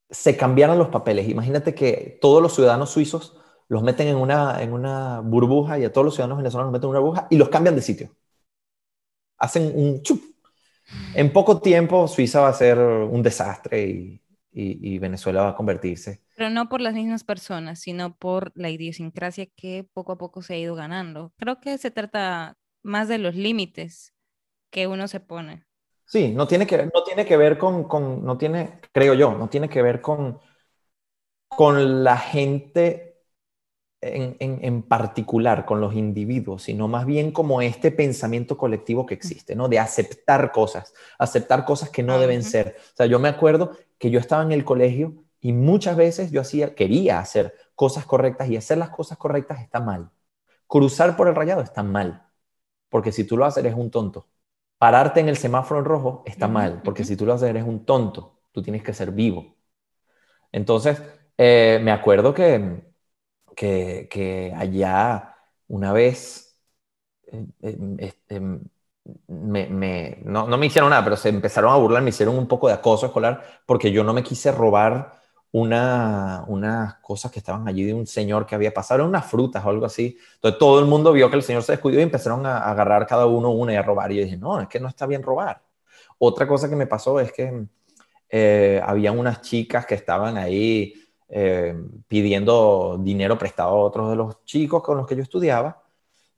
se cambiaron los papeles. Imagínate que todos los ciudadanos suizos los meten en una, en una burbuja y a todos los ciudadanos venezolanos los meten en una burbuja y los cambian de sitio. Hacen un chup. En poco tiempo Suiza va a ser un desastre y, y, Venezuela va a convertirse. Pero no por las mismas personas, sino por la idiosincrasia que poco a poco se ha ido ganando. Creo que se trata más de los límites que uno se pone. Sí, no tiene que, no tiene que ver con, con, no tiene, creo yo, no tiene que ver con, con la gente en, en, en, particular, con los individuos, sino más bien como este pensamiento colectivo que existe, ¿no? De aceptar cosas, aceptar cosas que no deben ser. O sea, yo me acuerdo que yo estaba en el colegio y muchas veces yo hacía, quería hacer cosas correctas y hacer las cosas correctas está mal. Cruzar por el rayado está mal, porque si tú lo haces eres un tonto pararte en el semáforo en rojo está mal, porque si tú lo haces eres un tonto, tú tienes que ser vivo. Entonces, eh, me acuerdo que, que, allá una vez, eh, eh, este, me, no, no, me hicieron nada, pero se empezaron a burlar, me hicieron un poco de acoso escolar porque yo no me quise robar una, unas cosas que estaban allí de un señor que había pasado, unas frutas o algo así. Entonces todo el mundo vio que el señor se descuidó y empezaron a, agarrar cada uno una y a robar. Y yo dije, no, es que no está bien robar. Otra cosa que me pasó es que eh, había unas chicas que estaban ahí eh, pidiendo dinero prestado a otros de los chicos con los que yo estudiaba.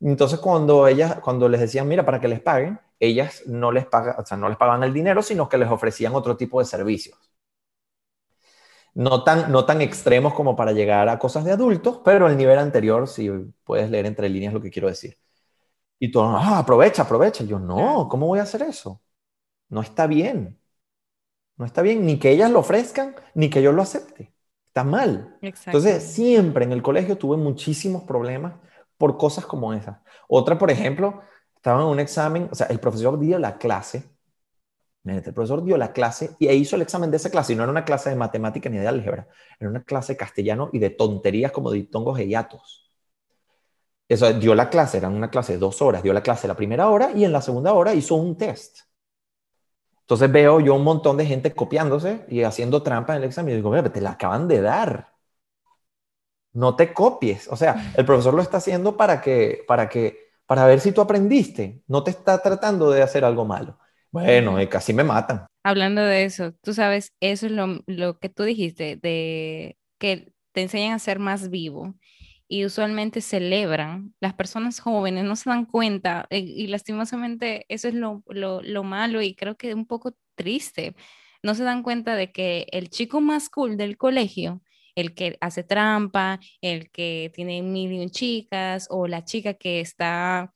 Entonces cuando ellas, cuando les decían, mira, para que les paguen, ellas no les, o sea, no les pagaban el dinero, sino que les ofrecían otro tipo de servicios no tan, no tan extremos como para llegar a cosas de adultos, pero el nivel anterior, si puedes leer entre líneas lo que quiero decir. Y todo, ah, aprovecha, aprovecha. yo, no, ¿cómo voy a hacer eso? No está bien. No está bien ni que ellas lo ofrezcan, ni que yo lo acepte. Está mal. Entonces, siempre en el colegio tuve muchísimos problemas por cosas como esas. Otra, por ejemplo, estaba en un examen, o sea, el profesor dio la clase el profesor dio la clase y e hizo el examen de esa clase y no era una clase de matemática ni de álgebra, era una clase de castellano y de tonterías como diptongos e hiatos. Eso dio la clase, era una clase de dos horas, dio la clase la primera hora y en la segunda hora hizo un test. Entonces veo yo un montón de gente copiándose y haciendo trampa en el examen y digo, te la acaban de dar. No te copies. O sea, el profesor lo está haciendo para que, para que, para ver si tú aprendiste. No te está tratando de hacer algo malo. Bueno, casi me matan. Hablando de eso, tú sabes, eso es lo, lo que tú dijiste, de que te enseñan a ser más vivo y usualmente celebran. Las personas jóvenes no se dan cuenta eh, y, lastimosamente eso es lo, lo, malo y creo que un poco triste. No se dan cuenta de que el chico más cool del colegio, el que hace trampa, el que tiene mil y un chicas o la chica que está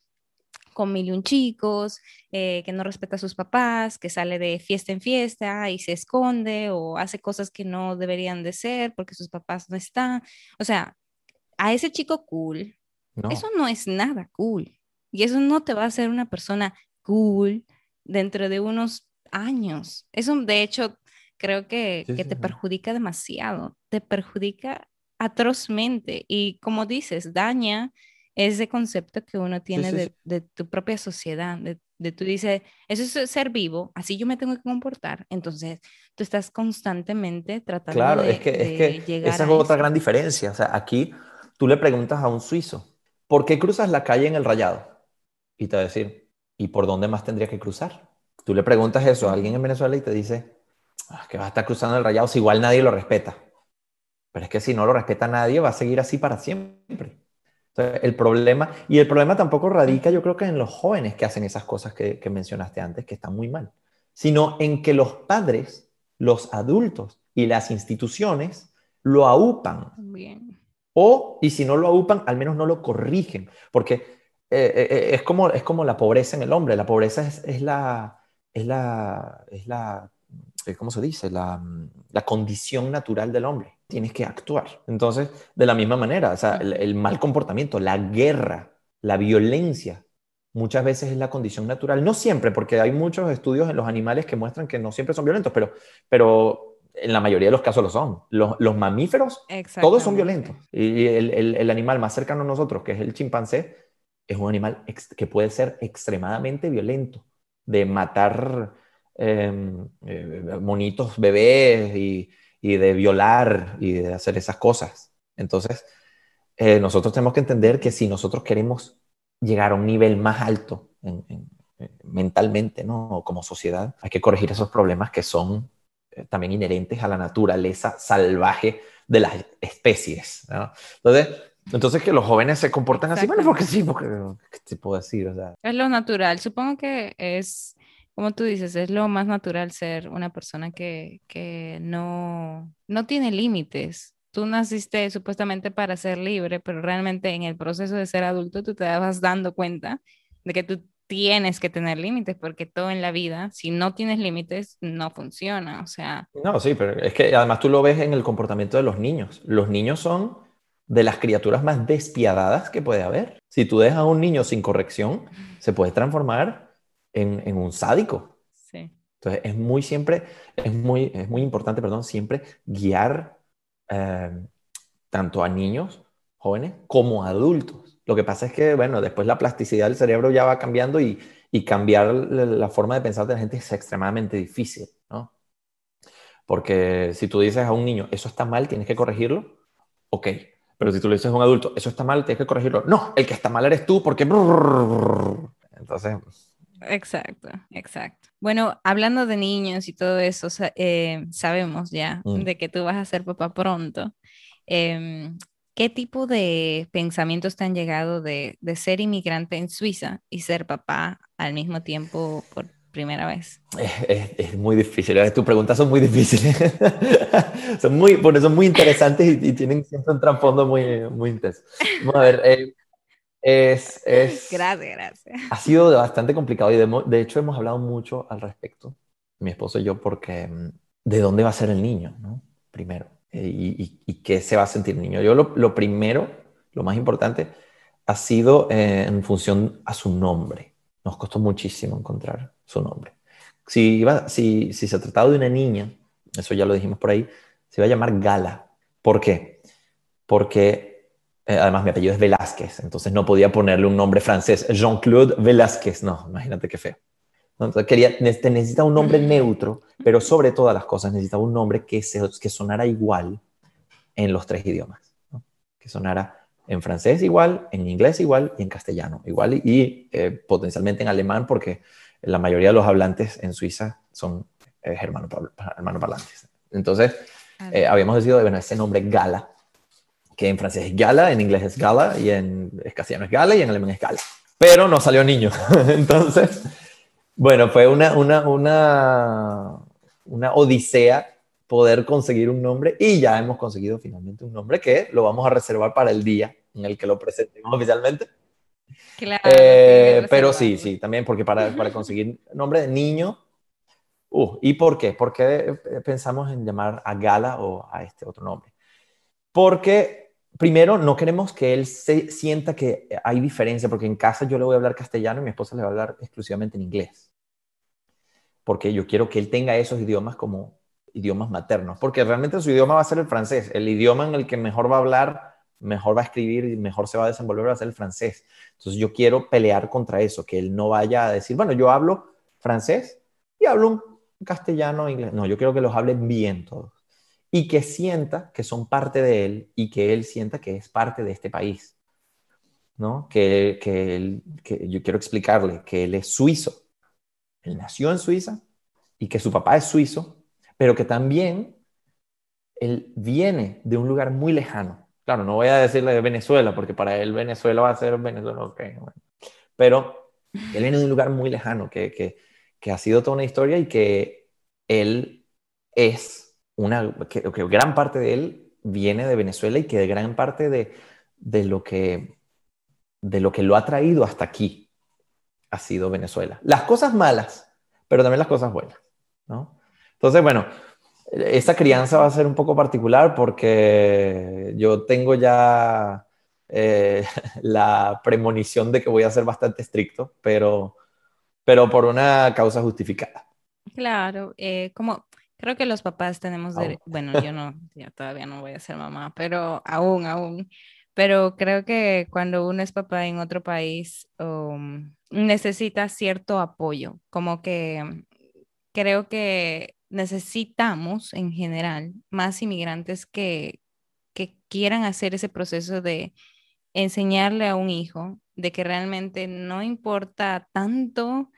con mil y un chicos, eh, que no respeta a sus papás, que sale de fiesta en fiesta y se esconde o hace cosas que no deberían de ser porque sus papás no están. O sea, a ese chico cool, eso no es nada cool. Y eso no te va a hacer una persona cool dentro de unos años. Eso, de hecho, creo que, te perjudica demasiado. Te perjudica atrozmente. Y como dices, daña ese concepto que uno tiene de, tu propia sociedad, de, de tú dices, eso es ser vivo, así yo me tengo que comportar. Entonces, tú estás constantemente tratando claro, de, es que, es que esa es otra gran diferencia. O sea, aquí Tú le preguntas a un suizo, ¿por qué cruzas la calle en el rayado? Y te va a decir, ¿y por dónde más tendría que cruzar? Tú le preguntas eso a alguien en Venezuela y te dice, ah, que va a estar cruzando el rayado si igual nadie lo respeta. Pero es que si no lo respeta nadie, va a seguir así para siempre. El problema, y el problema tampoco radica, yo creo que en los jóvenes que hacen esas cosas que, que mencionaste antes, que están muy mal, sino en que los padres, los adultos y las instituciones lo aupan. Bien. O, y si no lo aupan, al menos no lo corrigen, porque eh, eh, eh, es, como, es como la pobreza en el hombre. La pobreza es, es la, es la, es la, ¿cómo se dice? La, la, condición natural del hombre. Tienes que actuar. Entonces, de la misma manera, o sea, el, mal comportamiento, la guerra, la violencia, muchas veces es la condición natural. No siempre, porque hay muchos estudios en los animales que muestran que no siempre son violentos, pero, pero en la mayoría de los casos lo son. Los, mamíferos, todos son violentos. Y el, animal más cercano a nosotros, que es el chimpancé, es un animal que puede ser extremadamente violento, de matar em, eh, monitos bebés y, de violar y de hacer esas cosas. Entonces, eh, nosotros tenemos que entender que si nosotros queremos llegar a un nivel más alto mentalmente, ¿no? como sociedad, hay que corregir esos problemas que son eh, también inherentes a la naturaleza salvaje de las especies. Entonces, entonces que los jóvenes se comportan así, bueno, porque sí, porque ¿qué te puedo decir? Es lo natural, supongo que es, como tú dices, es lo más natural ser una persona que, que no, no tiene límites. Tú naciste supuestamente para ser libre, pero realmente en el proceso de ser adulto tú te vas dando cuenta de que tú tienes que tener límites, porque todo en la vida, si no tienes límites, no funciona. O sea. No, sí, pero es que además tú lo ves en el comportamiento de los niños. Los niños son de las criaturas más despiadadas que puede haber. Si tú dejas a un niño sin corrección, se puede transformar en, un sádico. Sí. Entonces es muy siempre, es muy, es muy importante, perdón, siempre guiar eh, tanto a niños jóvenes como a adultos lo que pasa es que, bueno, después la plasticidad del cerebro ya va cambiando y, cambiar la forma de pensar de la gente es extremadamente difícil, ¿no? Porque si tú dices a un niño, eso está mal, tienes que corregirlo, ok. Pero si tú le dices a un adulto, eso está mal, tienes que corregirlo. No, el que está mal eres tú porque... Entonces... Exacto, exacto. Bueno, hablando de niños y todo eso, eh, sabemos ya mm. de que tú vas a ser papá pronto. Em, ¿Qué tipo de pensamientos te han llegado de, ser inmigrante en Suiza y ser papá al mismo tiempo por primera vez? Es, muy difícil. Tus preguntas son muy difíciles. son muy, por eso muy interesantes y, tienen siempre un trasfondo muy, muy intenso. Vamos a ver. Eh, es, es, gracias, gracias. Ha sido bastante complicado y de, de, hecho hemos hablado mucho al respecto, mi esposo y yo, porque mm, de dónde va a ser el niño, ¿no? Primero. Eh, y, qué se va a sentir el niño. Yo lo, primero, lo más importante, ha sido eh, en función a su nombre. Nos costó muchísimo encontrar su nombre. Si, iba, si, si se trataba de una niña, eso ya lo dijimos por ahí, se iba a llamar Gala. ¿Por qué? Porque Eh, además, mi apellido es Velázquez, entonces no podía ponerle un nombre francés, Jean-Claude Velázquez. No, imagínate qué feo. Entonces quería, necesita un nombre neutro, pero sobre todas las cosas necesitaba un nombre que, se, que sonara igual en los tres idiomas. Que sonara en francés igual, en inglés igual y en castellano igual y, eh, potencialmente en alemán porque la mayoría de los hablantes en Suiza son eh, parlantes. Entonces, eh, habíamos decidido, bueno, ese nombre Gala, que en francés es Gala, en inglés es Gala y en castellano es Gala y en alemán es Gala. Pero no salió niño. Entonces, bueno, fue una, una, una, una odisea poder conseguir un nombre y ya hemos conseguido finalmente un nombre que lo vamos a reservar para el día en el que lo presentemos oficialmente. Claro, eh, pero sí, sí, también porque para, para conseguir nombre de niño, uh, ¿y por qué? ¿Por qué pensamos en llamar a Gala o a este otro nombre? Porque primero no queremos que él se sienta que hay diferencia, porque en casa yo le voy a hablar castellano y mi esposa le va a hablar exclusivamente en inglés. Porque yo quiero que él tenga esos idiomas como idiomas maternos, porque realmente su idioma va a ser el francés, el idioma en el que mejor va a hablar, mejor va a escribir y mejor se va a desenvolver va a ser el francés. Entonces yo quiero pelear contra eso, que él no vaya a decir, bueno, yo hablo francés y hablo un castellano, inglés. No, yo quiero que los hablen bien todos y que sienta que son parte de él y que él sienta que es parte de este país. ¿no? Que, que, yo quiero explicarle que él es suizo. Él nació en Suiza y que su papá es suizo pero que también él viene de un lugar muy lejano. Claro, no voy a decirle de Venezuela, porque para él Venezuela va a ser Venezuela, ok, pero él viene de un lugar muy lejano, que, que, que ha sido toda una historia y que él es una, que, gran parte de él viene de Venezuela y que de gran parte de, de, lo que, de lo que lo ha traído hasta aquí ha sido Venezuela. Las cosas malas, pero también las cosas buenas, ¿no? Entonces, bueno, esta crianza va a ser un poco particular porque yo tengo ya eh, la premonición de que voy a ser bastante estricto, pero, pero por una causa justificada. Claro, eh, como creo que los papás tenemos, bueno, yo no, ya todavía no voy a ser mamá, pero aún, aún, pero creo que cuando uno es papá en otro país um, necesita cierto apoyo, como que creo que necesitamos en general más inmigrantes que, que quieran hacer ese proceso de enseñarle a un hijo de que realmente no importa tanto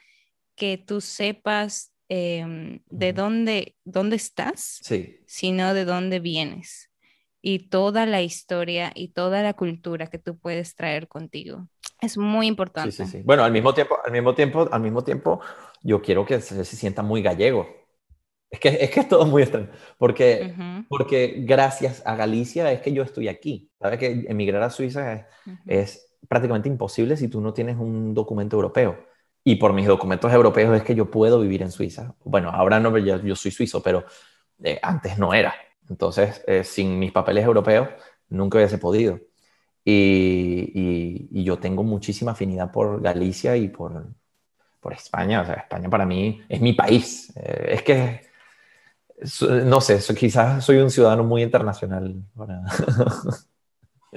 que tú sepas em, de dónde, dónde estás, sino de dónde vienes y toda la historia y toda la cultura que tú puedes traer contigo. Es muy importante. Bueno, al mismo tiempo, al mismo tiempo, al mismo tiempo, yo quiero que se, se sienta muy gallego. Es que, es que es todo muy extraño, porque, porque gracias a Galicia es que yo estoy aquí. Sabes que emigrar a Suiza es, prácticamente imposible si tú no tienes un documento europeo. Y por mis documentos europeos es que yo puedo vivir en Suiza. Bueno, ahora no, yo, yo soy suizo, pero eh, antes no era. Entonces, eh, sin mis papeles europeos, nunca hubiese podido. Y, y, yo tengo muchísima afinidad por Galicia y por, por España. O sea, España para mí es mi país. Eh, es que no sé, quizás soy un ciudadano muy internacional.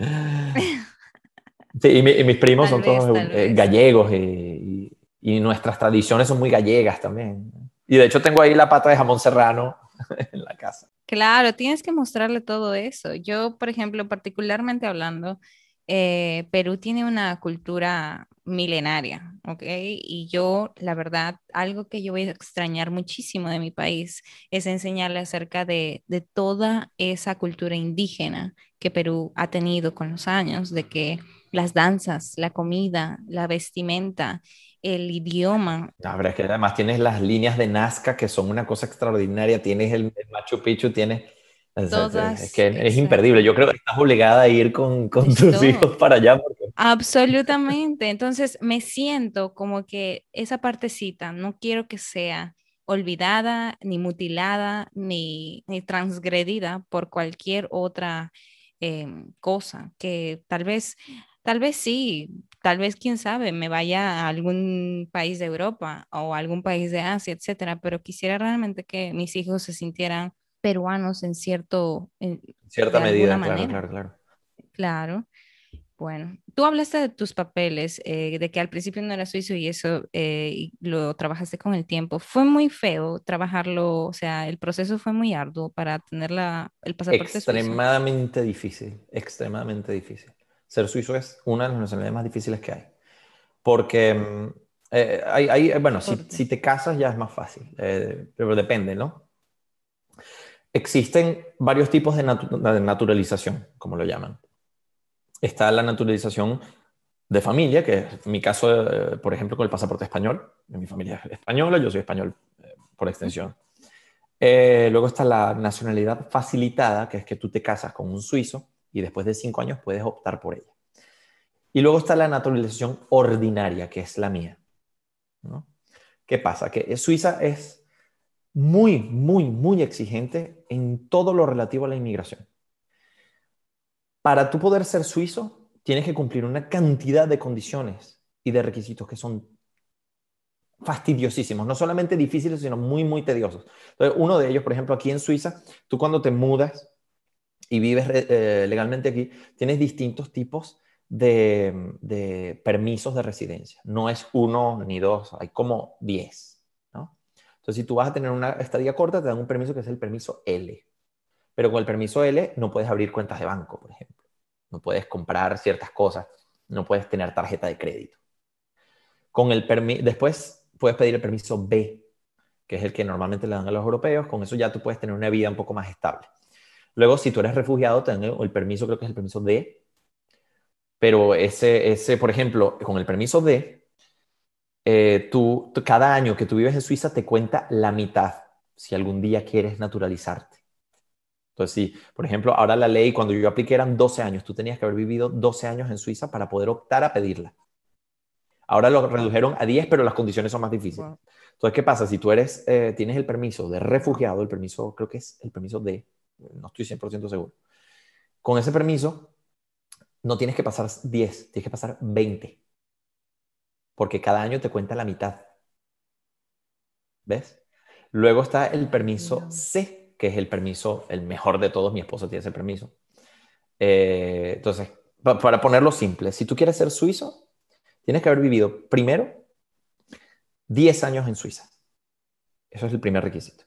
sí, y, mis primos son todos eh, gallegos y, nuestras tradiciones son muy gallegas también. Y de hecho tengo ahí la pata de jamón serrano en la casa. Claro, tienes que mostrarle todo eso. Yo, por ejemplo, particularmente hablando, eh, Perú tiene una cultura milenaria, ¿ok? Y yo, la verdad, algo que yo voy a extrañar muchísimo de mi país es enseñarle acerca de, de toda esa cultura indígena que Perú ha tenido con los años, de que las danzas, la comida, la vestimenta, el idioma. La verdad es que además tienes las líneas de Nazca que son una cosa extraordinaria, tienes el, el Machu Picchu, tienes es que es imperdible. Yo creo que estás obligada a ir con, con tus hijos para allá. Absolutamente. Entonces me siento como que esa partecita no quiero que sea olvidada, ni mutilada, ni, ni transgredida por cualquier otra em, cosa que tal vez, tal vez sí, tal vez quién sabe, me vaya a algún país de Europa o algún país de Asia, etcétera, pero quisiera realmente que mis hijos se sintieran peruanos en cierto... En, cierta medida, claro, claro, claro. Claro. Bueno, tú hablaste de tus papeles, eh, de que al principio no eras suizo y eso eh, y lo trabajaste con el tiempo. ¿Fue muy feo trabajarlo? O sea, el proceso fue muy arduo para tener la, el pasaporte Extremadamente difícil, extremadamente difícil. Ser suizo es una de las nacionalidades más difíciles que hay. Porque mm, eh, hay, bueno, si, te casas ya es más fácil, pero depende, ¿no? Existen varios tipos de naturalización, como lo llaman está la naturalización de familia, que es mi caso, eh, por ejemplo, con el pasaporte español. Mi familia es española, yo soy español eh, por extensión. Eh, luego está la nacionalidad facilitada, que es que tú te casas con un suizo y después de cinco años puedes optar por ella. Y luego está la naturalización ordinaria, que es la mía. ¿Qué pasa? Que Suiza es muy, muy, muy exigente en todo lo relativo a la inmigración para tú poder ser suizo, tienes que cumplir una cantidad de condiciones y de requisitos que son fastidiosísimos, no solamente difíciles, sino muy, muy tediosos. Entonces, uno de ellos, por ejemplo, aquí en Suiza, tú cuando te mudas y vives eh, legalmente aquí, tienes distintos tipos de, de, permisos de residencia. No es uno ni dos, hay como diez. ¿no? Entonces, si tú vas a tener una estadía corta, te dan un permiso que es el permiso L. Pero con el permiso L no puedes abrir cuentas de banco, por ejemplo. No puedes comprar ciertas cosas. No puedes tener tarjeta de crédito. Con el Después puedes pedir el permiso B, que es el que normalmente le dan a los europeos. Con eso ya tú puedes tener una vida un poco más estable. Luego, si tú eres refugiado, tenés el permiso, creo que es el permiso D. Pero ese, ese por ejemplo, con el permiso D, eh, tú, cada año que tú vives en Suiza te cuenta la mitad si algún día quieres naturalizarte. Entonces, sí, por ejemplo, ahora la ley, cuando yo apliqué eran 12 años, tú tenías que haber vivido 12 años en Suiza para poder optar a pedirla. Ahora lo redujeron a 10, pero las condiciones son más difíciles. Entonces, ¿qué pasa? Si tú eres, eh, tienes el permiso de refugiado, el permiso, creo que es el permiso de, no estoy 100% seguro. Con ese permiso, no tienes que pasar 10, tienes que pasar 20. Porque cada año te cuenta la mitad. ¿Ves? Luego está el permiso C, que es el permiso, el mejor de todos, mi esposa tiene ese permiso. Eh, entonces, para ponerlo simple, si tú quieres ser suizo, tienes que haber vivido primero 10 años en Suiza. Eso es el primer requisito.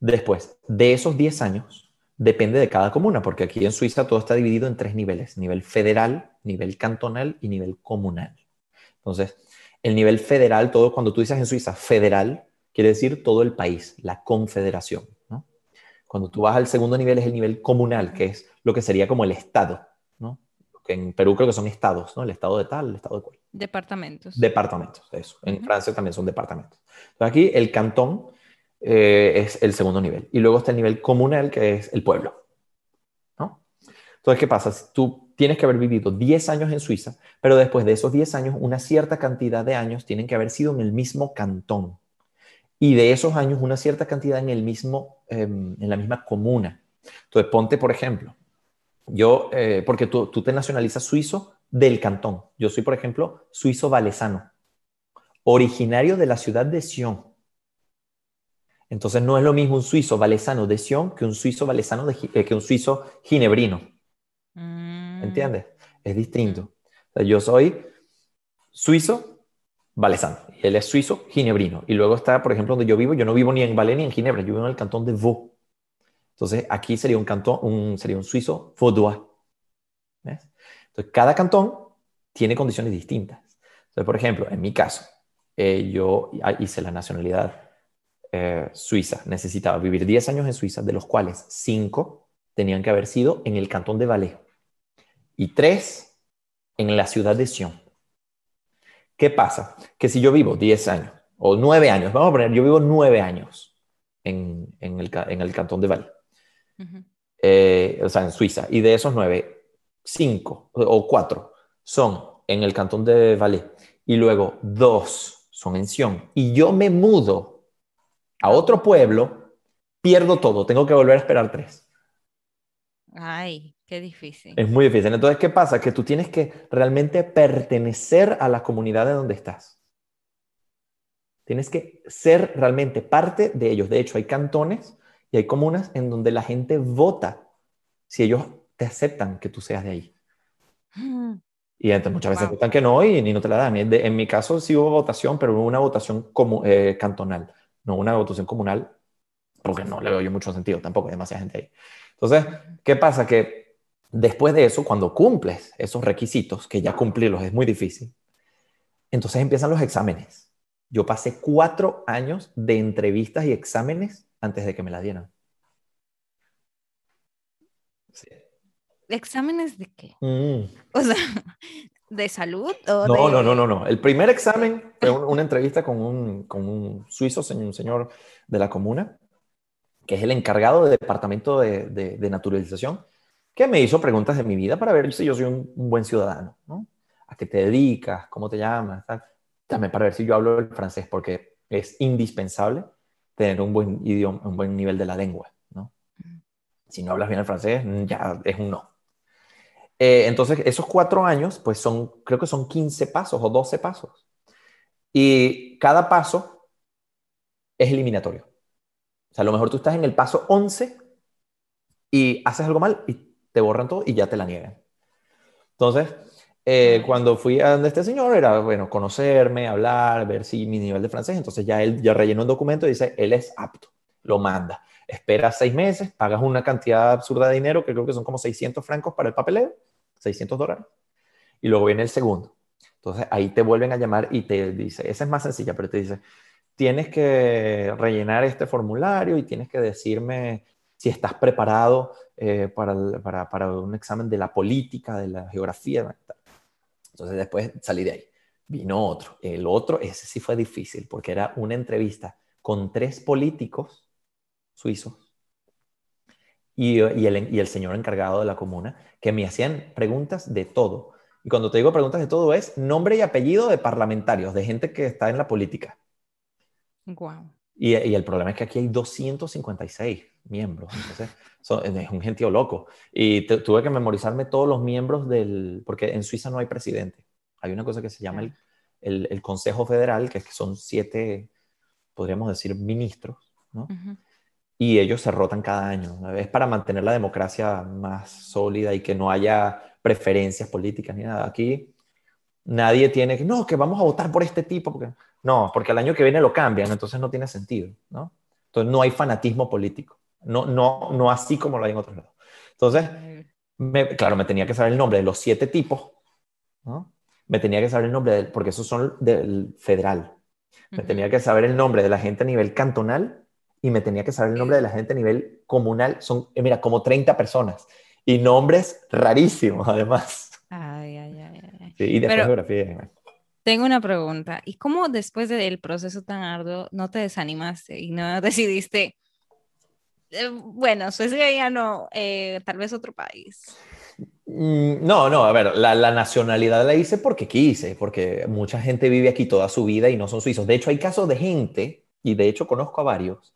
Después, de esos 10 años, depende de cada comuna, porque aquí en Suiza todo está dividido en tres niveles, nivel federal, nivel cantonal y nivel comunal. Entonces, el nivel federal, todo cuando tú dices en Suiza federal, quiere decir todo el país, la confederación. Cuando tú vas al segundo nivel es el nivel comunal, que es lo que sería como el estado, ¿no? Que en Perú creo que son estados, ¿no? El estado de tal, el estado de cual. Departamentos. Departamentos, eso. En Francia también son departamentos. Entonces aquí el cantón eh, es el segundo nivel. Y luego está el nivel comunal, que es el pueblo, ¿no? Entonces, ¿qué pasa? Tú tienes que haber vivido 10 años en Suiza, pero después de esos 10 años, una cierta cantidad de años tienen que haber sido en el mismo cantón y de esos años una cierta cantidad en, el mismo, em, en la misma comuna. Entonces, ponte, por ejemplo, yo, eh, porque tú, tú, te nacionalizas suizo del cantón. Yo soy, por ejemplo, suizo valesano, originario de la ciudad de Sion. Entonces, no es lo mismo un suizo valesano de Sion que un suizo valesano de, eh, que un suizo ginebrino. Mm. ¿Entiendes? Es distinto. yo soy suizo valesano. Él es suizo, ginebrino. Y luego está, por ejemplo, donde yo vivo, yo no vivo ni en Valais ni en Ginebra, yo vivo en el cantón de Vaud. Entonces, aquí sería un cantón, un, sería un suizo vaudois. Entonces, cada cantón tiene condiciones distintas. Entonces, por ejemplo, en mi caso, eh, yo hice la nacionalidad eh, suiza. Necesitaba vivir 10 años en Suiza, de los cuales 5 tenían que haber sido en el cantón de Valais y 3 en la ciudad de Sion. ¿Qué pasa? Que si yo vivo 10 años o 9 años, vamos a poner, yo vivo 9 años en, el, cantón de Valle, eh, o sea, en Suiza, y de esos 9, 5 o 4 son en el cantón de Valle y luego 2 son en Sion, y yo me mudo a otro pueblo, pierdo todo, tengo que volver a esperar 3. Ay, qué difícil. Es muy difícil. Entonces, ¿qué pasa? Que tú tienes que realmente pertenecer a la comunidad de donde estás. Tienes que ser realmente parte de ellos. De hecho, hay cantones y hay comunas en donde la gente vota si ellos te aceptan que tú seas de ahí. Y entonces muchas veces están que no y ni no te la dan. En mi caso sí hubo votación, pero hubo una votación como, eh, cantonal, no una votación comunal, porque no le doy mucho sentido tampoco, hay demasiada gente ahí. Entonces, ¿qué pasa? Que después de eso, cuando cumples esos requisitos, que ya cumplirlos es muy difícil, entonces empiezan los exámenes. Yo pasé cuatro años de entrevistas y exámenes antes de que me la dieran. ¿Exámenes de qué? Mm. O sea, ¿de salud? no, no, no, no, no. El primer examen fue una entrevista con un, con un suizo, un señor de la comuna, que es el encargado del departamento de, de, naturalización, que me hizo preguntas de mi vida para ver si yo soy un, buen ciudadano, ¿no? ¿A qué te dedicas? ¿Cómo te llamas? También para ver si yo hablo el francés, porque es indispensable tener un buen idioma, un buen nivel de la lengua, ¿no? Si no hablas bien el francés, ya es un no. Eh, entonces, esos cuatro años, pues son, creo que son 15 pasos o 12 pasos. Y cada paso es eliminatorio. O sea, a lo mejor tú estás en el paso 11 y haces algo mal y te borran todo y ya te la niegan. Entonces, eh, cuando fui a donde este señor era, bueno, conocerme, hablar, ver si mi nivel de francés, entonces ya él ya rellenó un documento y dice, él es apto, lo manda. Esperas seis meses, pagas una cantidad absurda de dinero, que creo que son como 600 francos para el papeleo, 600 dólares. Y luego viene el segundo. Entonces ahí te vuelven a llamar y te dice, esa es más sencilla, pero te dice, tienes que rellenar este formulario y tienes que decirme si estás preparado eh, para, para, para, un examen de la política, de la geografía. Entonces después salí de ahí. Vino otro. El otro, ese sí fue difícil porque era una entrevista con tres políticos suizos y, el, señor encargado de la comuna, que me hacían preguntas de todo. Y cuando te digo preguntas de todo es nombre y apellido de parlamentarios, de gente que está en la política. Wow. Y, el problema es que aquí hay 256 miembros. Entonces, es un gentío loco. Y tuve que memorizarme todos los miembros del... Porque en Suiza no hay presidente. Hay una cosa que se llama el, el, Consejo Federal, que, es que son siete, podríamos decir, ministros, ¿no? Y ellos se rotan cada año. Es para mantener la democracia más sólida y que no haya preferencias políticas ni nada. Aquí nadie tiene que, no, que vamos a votar por este tipo. Porque... No, porque el año que viene lo cambian, entonces no tiene sentido. ¿no? Entonces no hay fanatismo político. No, no, no así como lo hay en otros lados. Entonces, claro, me tenía que saber el nombre de los siete tipos. ¿no? Me tenía que saber el nombre, porque esos son del federal. Me tenía que saber el nombre de la gente a nivel cantonal y me tenía que saber el nombre de la gente a nivel comunal. Son, eh, mira, como 30 personas y nombres rarísimos además. Ay, ay, ay. Sí, y después geografía. Tengo una pregunta. ¿Y cómo después del proceso tan arduo no te desanimaste y no decidiste, eh, bueno, Suecia ya no, eh, tal vez otro país? Mm, no, no, a ver, la, la, nacionalidad la hice porque quise, porque mucha gente vive aquí toda su vida y no son suizos. De hecho, hay casos de gente, y de hecho conozco a varios,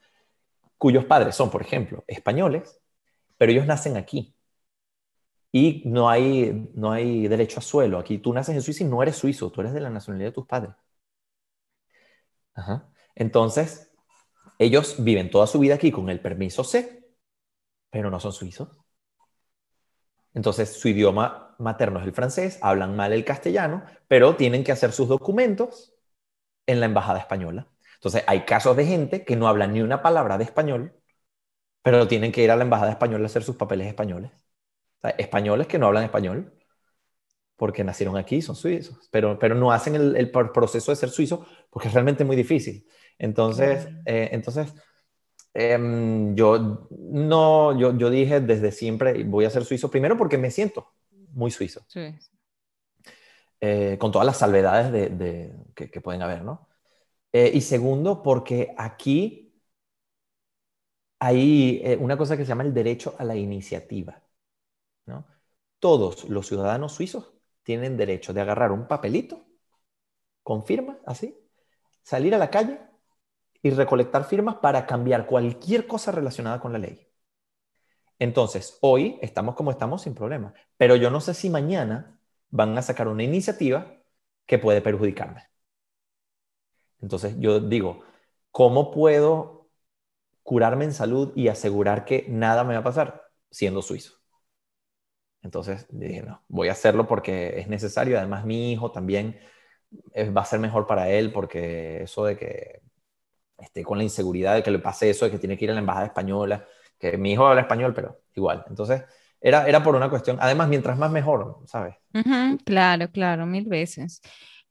cuyos padres son, por ejemplo, españoles, pero ellos nacen aquí. Y no hay, no hay derecho a suelo. Aquí tú naces en Suiza y no eres suizo, tú eres de la nacionalidad de tus padres. Entonces, ellos viven toda su vida aquí con el permiso C, pero no son suizos. Entonces, su idioma materno es el francés, hablan mal el castellano, pero tienen que hacer sus documentos en la embajada española. Entonces, hay casos de gente que no hablan ni una palabra de español, pero tienen que ir a la embajada española a hacer sus papeles españoles. españoles que no hablan español porque nacieron aquí, son suizos, pero, pero no hacen el, proceso de ser suizo porque es realmente muy difícil. Entonces, eh, entonces em, yo, no, yo, yo dije desde siempre voy a ser suizo, primero porque me siento muy suizo. Sí. Eh, con todas las salvedades de, que, que, pueden haber, ¿no? Eh, y segundo, porque aquí hay eh, una cosa que se llama el derecho a la iniciativa. Todos los ciudadanos suizos tienen derecho de agarrar un papelito con firmas, así, salir a la calle y recolectar firmas para cambiar cualquier cosa relacionada con la ley. Entonces, hoy estamos como estamos sin problema, pero yo no sé si mañana van a sacar una iniciativa que puede perjudicarme. Entonces yo digo, ¿cómo puedo curarme en salud y asegurar que nada me va a pasar siendo suizo? Entonces dije, no, voy a hacerlo porque es necesario. Además, mi hijo también eh, va a ser mejor para él porque eso de que esté con la inseguridad de que le pase eso, de que tiene que ir a la embajada española, que mi hijo habla español, pero igual. Entonces, era, era por una cuestión, además, mientras más mejor, ¿sabes? claro, claro, mil veces.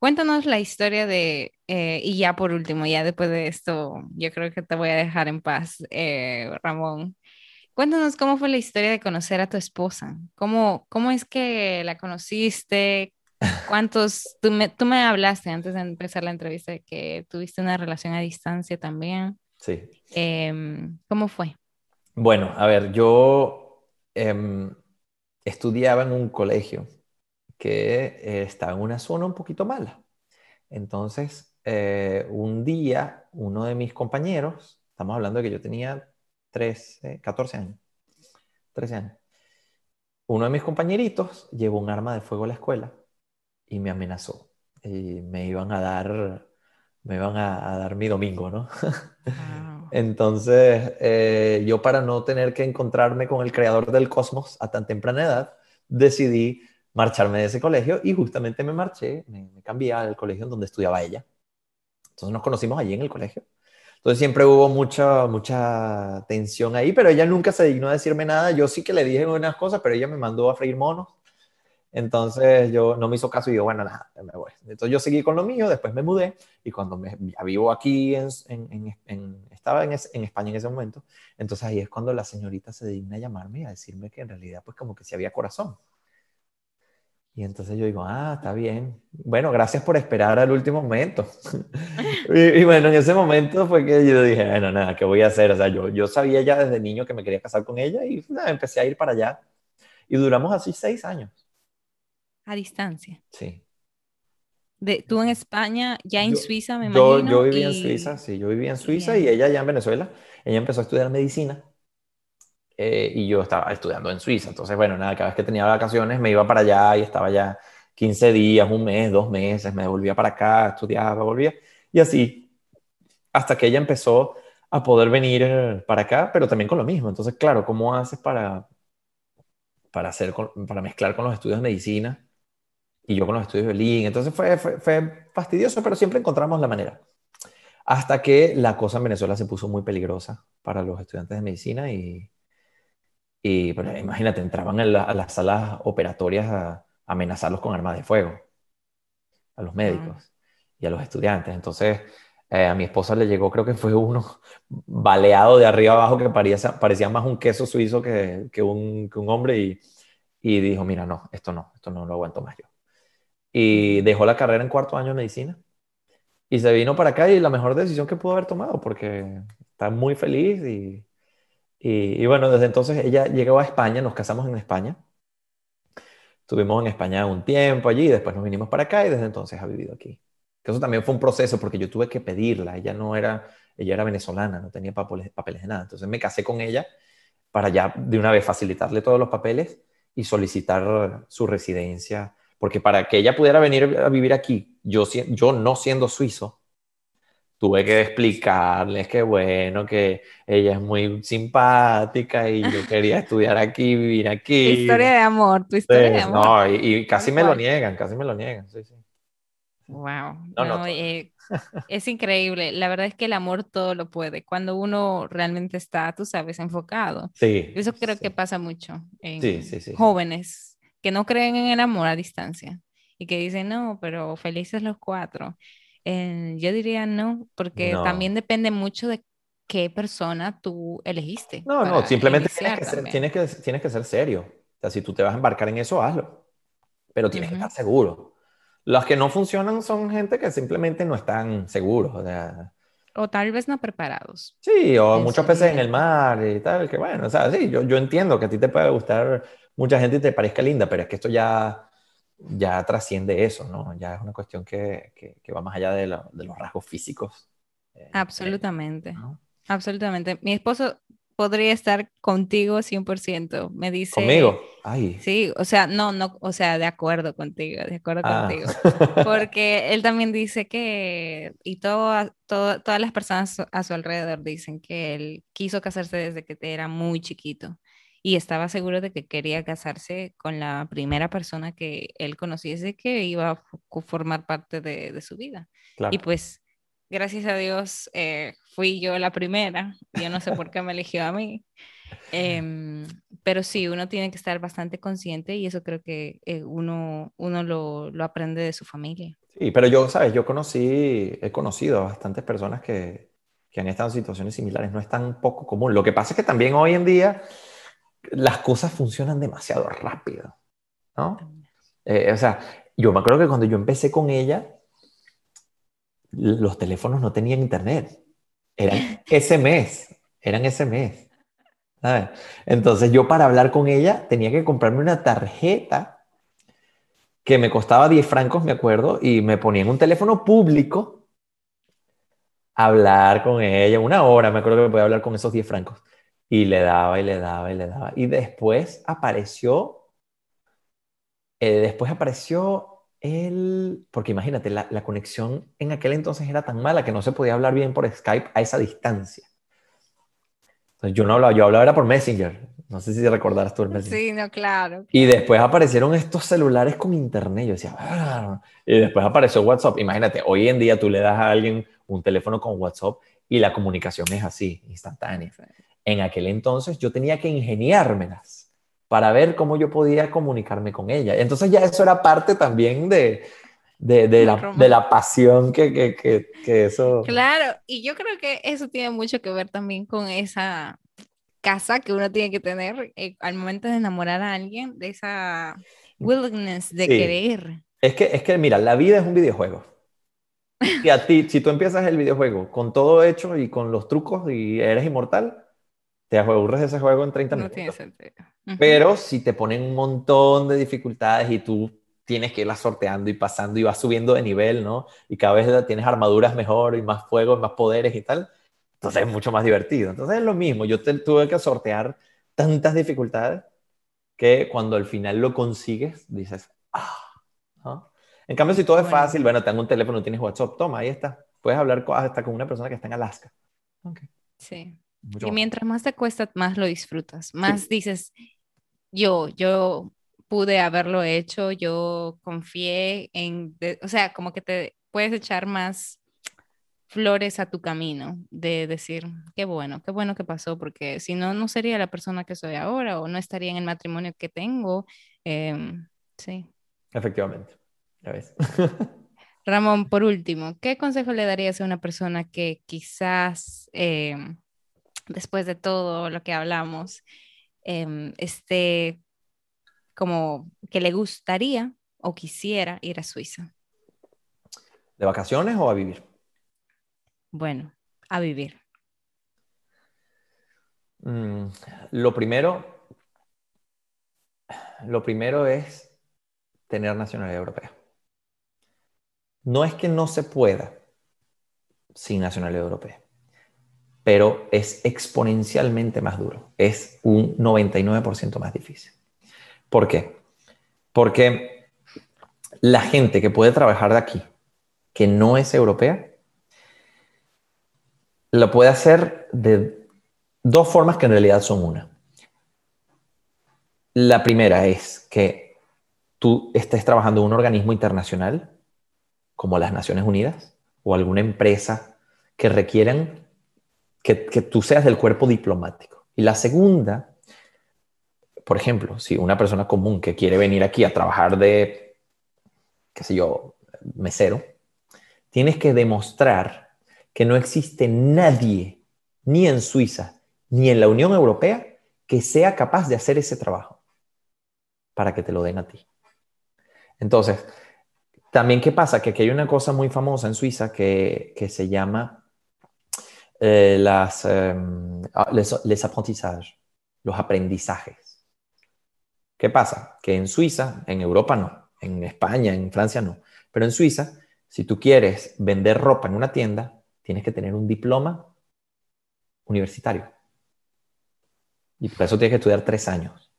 Cuéntanos la historia de, eh, y ya por último, ya después de esto, yo creo que te voy a dejar en paz, eh, Ramón. Cuéntanos cómo fue la historia de conocer a tu esposa. ¿Cómo, cómo es que la conociste? ¿Cuántos? Tú me, tú me hablaste antes de empezar la entrevista de que tuviste una relación a distancia también. Sí. Em, ¿Cómo fue? Bueno, a ver, yo em, estudiaba en un colegio que eh, estaba en una zona un poquito mala. Entonces, eh, un día, uno de mis compañeros, estamos hablando de que yo tenía 13, 14 años, 13 años, uno de mis compañeritos llevó un arma de fuego a la escuela y me amenazó. Y me iban a dar, me iban a, dar mi domingo, ¿no? Entonces, eh, yo para no tener que encontrarme con el creador del cosmos a tan temprana edad, decidí marcharme de ese colegio y justamente me marché, me, me cambié al colegio en donde estudiaba ella. Entonces nos conocimos allí en el colegio. Entonces siempre hubo mucha, mucha tensión ahí, pero ella nunca se dignó a decirme nada. Yo sí que le dije unas cosas, pero ella me mandó a freír monos. Entonces yo no me hizo caso y yo, bueno, nada, me voy. Entonces yo seguí con lo mío, después me mudé y cuando me, ya vivo aquí, en, en, en, estaba en, en, España en ese momento, entonces ahí es cuando la señorita se digna a llamarme y a decirme que en realidad pues como que sí había corazón. Y entonces yo digo, ah, está bien. Bueno, gracias por esperar al último momento. y, bueno, en ese momento fue que yo dije, bueno, nada, ¿qué voy a hacer? O sea, yo, yo sabía ya desde niño que me quería casar con ella y nada, empecé a ir para allá. Y duramos así seis años. A distancia. Sí. De, tú en España, ya en Suiza, me imagino. Yo, yo vivía en Suiza, sí, yo vivía en Suiza y ella ya en Venezuela. Ella empezó a estudiar medicina eh, y yo estaba estudiando en Suiza. Entonces, bueno, nada, cada vez que tenía vacaciones me iba para allá y estaba ya 15 días, un mes, dos meses, me volvía para acá, estudiaba, volvía. Y así, hasta que ella empezó a poder venir eh, para acá, pero también con lo mismo. Entonces, claro, ¿cómo haces para, para, hacer, para mezclar con los estudios de medicina y yo con los estudios de Berlín? Entonces fue, fue, fue fastidioso, pero siempre encontramos la manera. Hasta que la cosa en Venezuela se puso muy peligrosa para los estudiantes de medicina y, y pues, imagínate, entraban a las salas operatorias a, amenazarlos con armas de fuego, a los médicos y a los estudiantes. Entonces, eh, a mi esposa le llegó, creo que fue uno baleado de arriba abajo que parecía, parecía más un queso suizo que, que, un, que un, hombre y, y, dijo, mira, no, esto no, esto no lo aguanto más yo. Y dejó la carrera en cuarto año de medicina y se vino para acá y la mejor decisión que pudo haber tomado porque está muy feliz y y, bueno, desde entonces ella llegó a España, nos casamos en España. Estuvimos en España un tiempo allí, después nos vinimos para acá y desde entonces ha vivido aquí. Eso también fue un proceso porque yo tuve que pedirla. Ella no era, ella era venezolana, no tenía papeles, papeles de nada. Entonces me casé con ella para ya de una vez facilitarle todos los papeles y solicitar su residencia. Porque para que ella pudiera venir a vivir aquí, yo, yo no siendo suizo, tuve que explicarles que bueno, que ella es muy simpática y yo quería estudiar aquí, vivir aquí. Historia de amor, tu historia de amor. No, y, casi me lo niegan, casi me lo niegan, sí, sí. Wow, no, eh, es increíble. La verdad es que el amor todo lo puede. Cuando uno realmente está, tú sabes, enfocado. Sí. Eso creo que pasa mucho en jóvenes que no creen en el amor a distancia y que dicen, no, pero felices los cuatro. Eh, yo diría no, porque también depende mucho de qué persona tú elegiste. No, no, simplemente tienes que, ser, tienes, que, tienes que ser serio. O sea, si tú te vas a embarcar en eso, hazlo. Pero tienes que estar seguro. Los que no funcionan son gente que simplemente no están seguros. O, sea, o tal vez no preparados. Sí, o muchos peces en el mar y tal. Que bueno, o sea, sí, yo, yo entiendo que a ti te puede gustar mucha gente y te parezca linda, pero es que esto ya ya trasciende eso, ¿no? Ya es una cuestión que, que, va más allá de, de, los rasgos físicos. Eh, Absolutamente. Absolutamente. Mi esposo podría estar contigo 100%. Me dice. ¿Conmigo? Ay. Sí, o sea, no, no, o sea, de acuerdo contigo, de acuerdo ah. contigo. Porque él también dice que, y todo, todo, todas las personas a su alrededor dicen que él quiso casarse desde que era muy chiquito y estaba seguro de que quería casarse con la primera persona que él conociese que iba a formar parte de, su vida. Y pues, gracias a Dios, eh, fui yo la primera. Yo no sé por qué me eligió a mí. Em, pero sí, uno tiene que estar bastante consciente y eso creo que eh, uno, uno lo, lo, aprende de su familia. Sí, pero yo, sabes, yo conocí, he conocido a bastantes personas que, que han estado en situaciones similares. No es tan poco común. Lo que pasa es que también hoy en día las cosas funcionan demasiado rápido, ¿no? Eh, o sea, yo me acuerdo que cuando yo empecé con ella, los teléfonos no tenían internet. Eran ese mes, eran ese mes. Entonces yo para hablar con ella tenía que comprarme una tarjeta que me costaba 10 francos, me acuerdo, y me ponía en un teléfono público hablar con ella una hora, me acuerdo que me podía hablar con esos 10 francos. Y le daba y le daba y le daba. Y después apareció, eh, después apareció el, porque imagínate, la, la conexión en aquel entonces era tan mala que no se podía hablar bien por Skype a esa distancia yo no hablaba, yo hablaba era por Messenger. No sé si recordarás tú el Messenger. Sí, no, claro. Y después aparecieron estos celulares con internet. Yo decía, ah". y después apareció WhatsApp. Imagínate, hoy en día tú le das a alguien un teléfono con WhatsApp y la comunicación es así, instantánea. En aquel entonces yo tenía que ingeniármelas para ver cómo yo podía comunicarme con ella. Entonces ya eso era parte también de, de, de, la, de, la, pasión que, que, que, que, eso... Claro, y yo creo que eso tiene mucho que ver también con esa casa que uno tiene que tener eh, al momento de enamorar a alguien, de esa willingness de querer. Es que, es que, mira, la vida es un videojuego. Y a ti, si tú empiezas el videojuego con todo hecho y con los trucos y eres inmortal, te aburres ese juego en 30 minutos. No tiene sentido. Pero si te ponen un montón de dificultades y tú tienes que irla sorteando y pasando y vas subiendo de nivel, ¿no? Y cada vez tienes armaduras mejor y más fuegos, más poderes y tal. Entonces es mucho más divertido. Entonces es lo mismo. Yo tuve que sortear tantas dificultades que cuando al final lo consigues, dices, ah, ¿no? En cambio, si todo es fácil, bueno, tengo un teléfono, tienes WhatsApp, toma, ahí está. Puedes hablar hasta con una persona que está en Alaska. Okay. Sí. Y mientras más te cuesta, más lo disfrutas. Más dices, yo, yo pude haberlo hecho, yo confié en, o sea, como que te puedes echar más flores a tu camino, de decir, qué bueno, qué bueno que pasó, porque si no, no sería la persona que soy ahora o no estaría en el matrimonio que tengo. Em, sí. Efectivamente, ya ves. Ramón, por último, ¿qué consejo le darías a una persona que quizás em, después de todo lo que hablamos em, esté como que le gustaría o quisiera ir a Suiza? ¿De vacaciones o a vivir? Bueno, a vivir. Mm, lo primero, lo primero es tener nacionalidad europea. No es que no se pueda sin nacionalidad europea, pero es exponencialmente más duro. Es un 99% más difícil. ¿Por qué? Porque la gente que puede trabajar de aquí, que no es europea, lo puede hacer de dos formas que en realidad son una. La primera es que tú estés trabajando en un organismo internacional, como las Naciones Unidas, o alguna empresa que requieran que, que tú seas del cuerpo diplomático. Y la segunda por ejemplo, si una persona común que quiere venir aquí a trabajar de, qué sé yo, mesero, tienes que demostrar que no existe nadie, ni en Suiza, ni en la Unión Europea, que sea capaz de hacer ese trabajo para que te lo den a ti. Entonces, también, ¿qué pasa? Que aquí hay una cosa muy famosa en Suiza que, se llama eh, las, em, ah, les aprentissages, los aprendizajes. ¿Qué pasa? Que en Suiza, en Europa no, en España, en Francia no, pero en Suiza, si tú quieres vender ropa en una tienda, tienes que tener un diploma universitario. Y por eso tienes que estudiar tres años.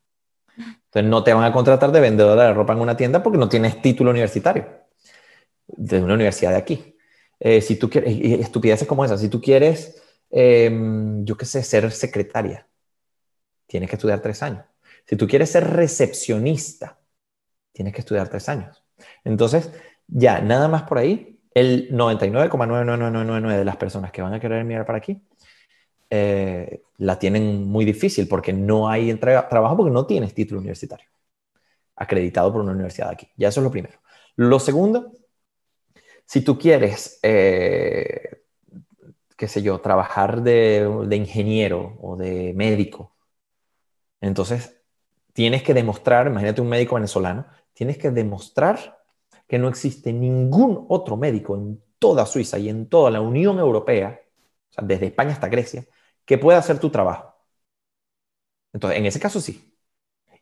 Entonces no te van a contratar de vendedor de ropa en una tienda porque no tienes título universitario de una universidad de aquí. Eh, si tú quieres, y estupideces como esa, si tú quieres, em, yo qué sé, ser secretaria tienes que estudiar tres años. Si tú quieres ser recepcionista, tienes que estudiar tres años. Entonces, ya, nada más por ahí, el 99,99999 de las personas que van a querer mirar para aquí eh, la tienen muy difícil porque no hay trabajo porque no tienes título universitario acreditado por una universidad aquí. Ya eso es lo primero. Lo segundo, si tú quieres, eh, qué sé yo, trabajar de, ingeniero o de médico, entonces tienes que demostrar, imagínate un médico venezolano, tienes que demostrar que no existe ningún otro médico en toda Suiza y en toda la Unión Europea, desde España hasta Grecia, que pueda hacer tu trabajo. Entonces, en ese caso sí.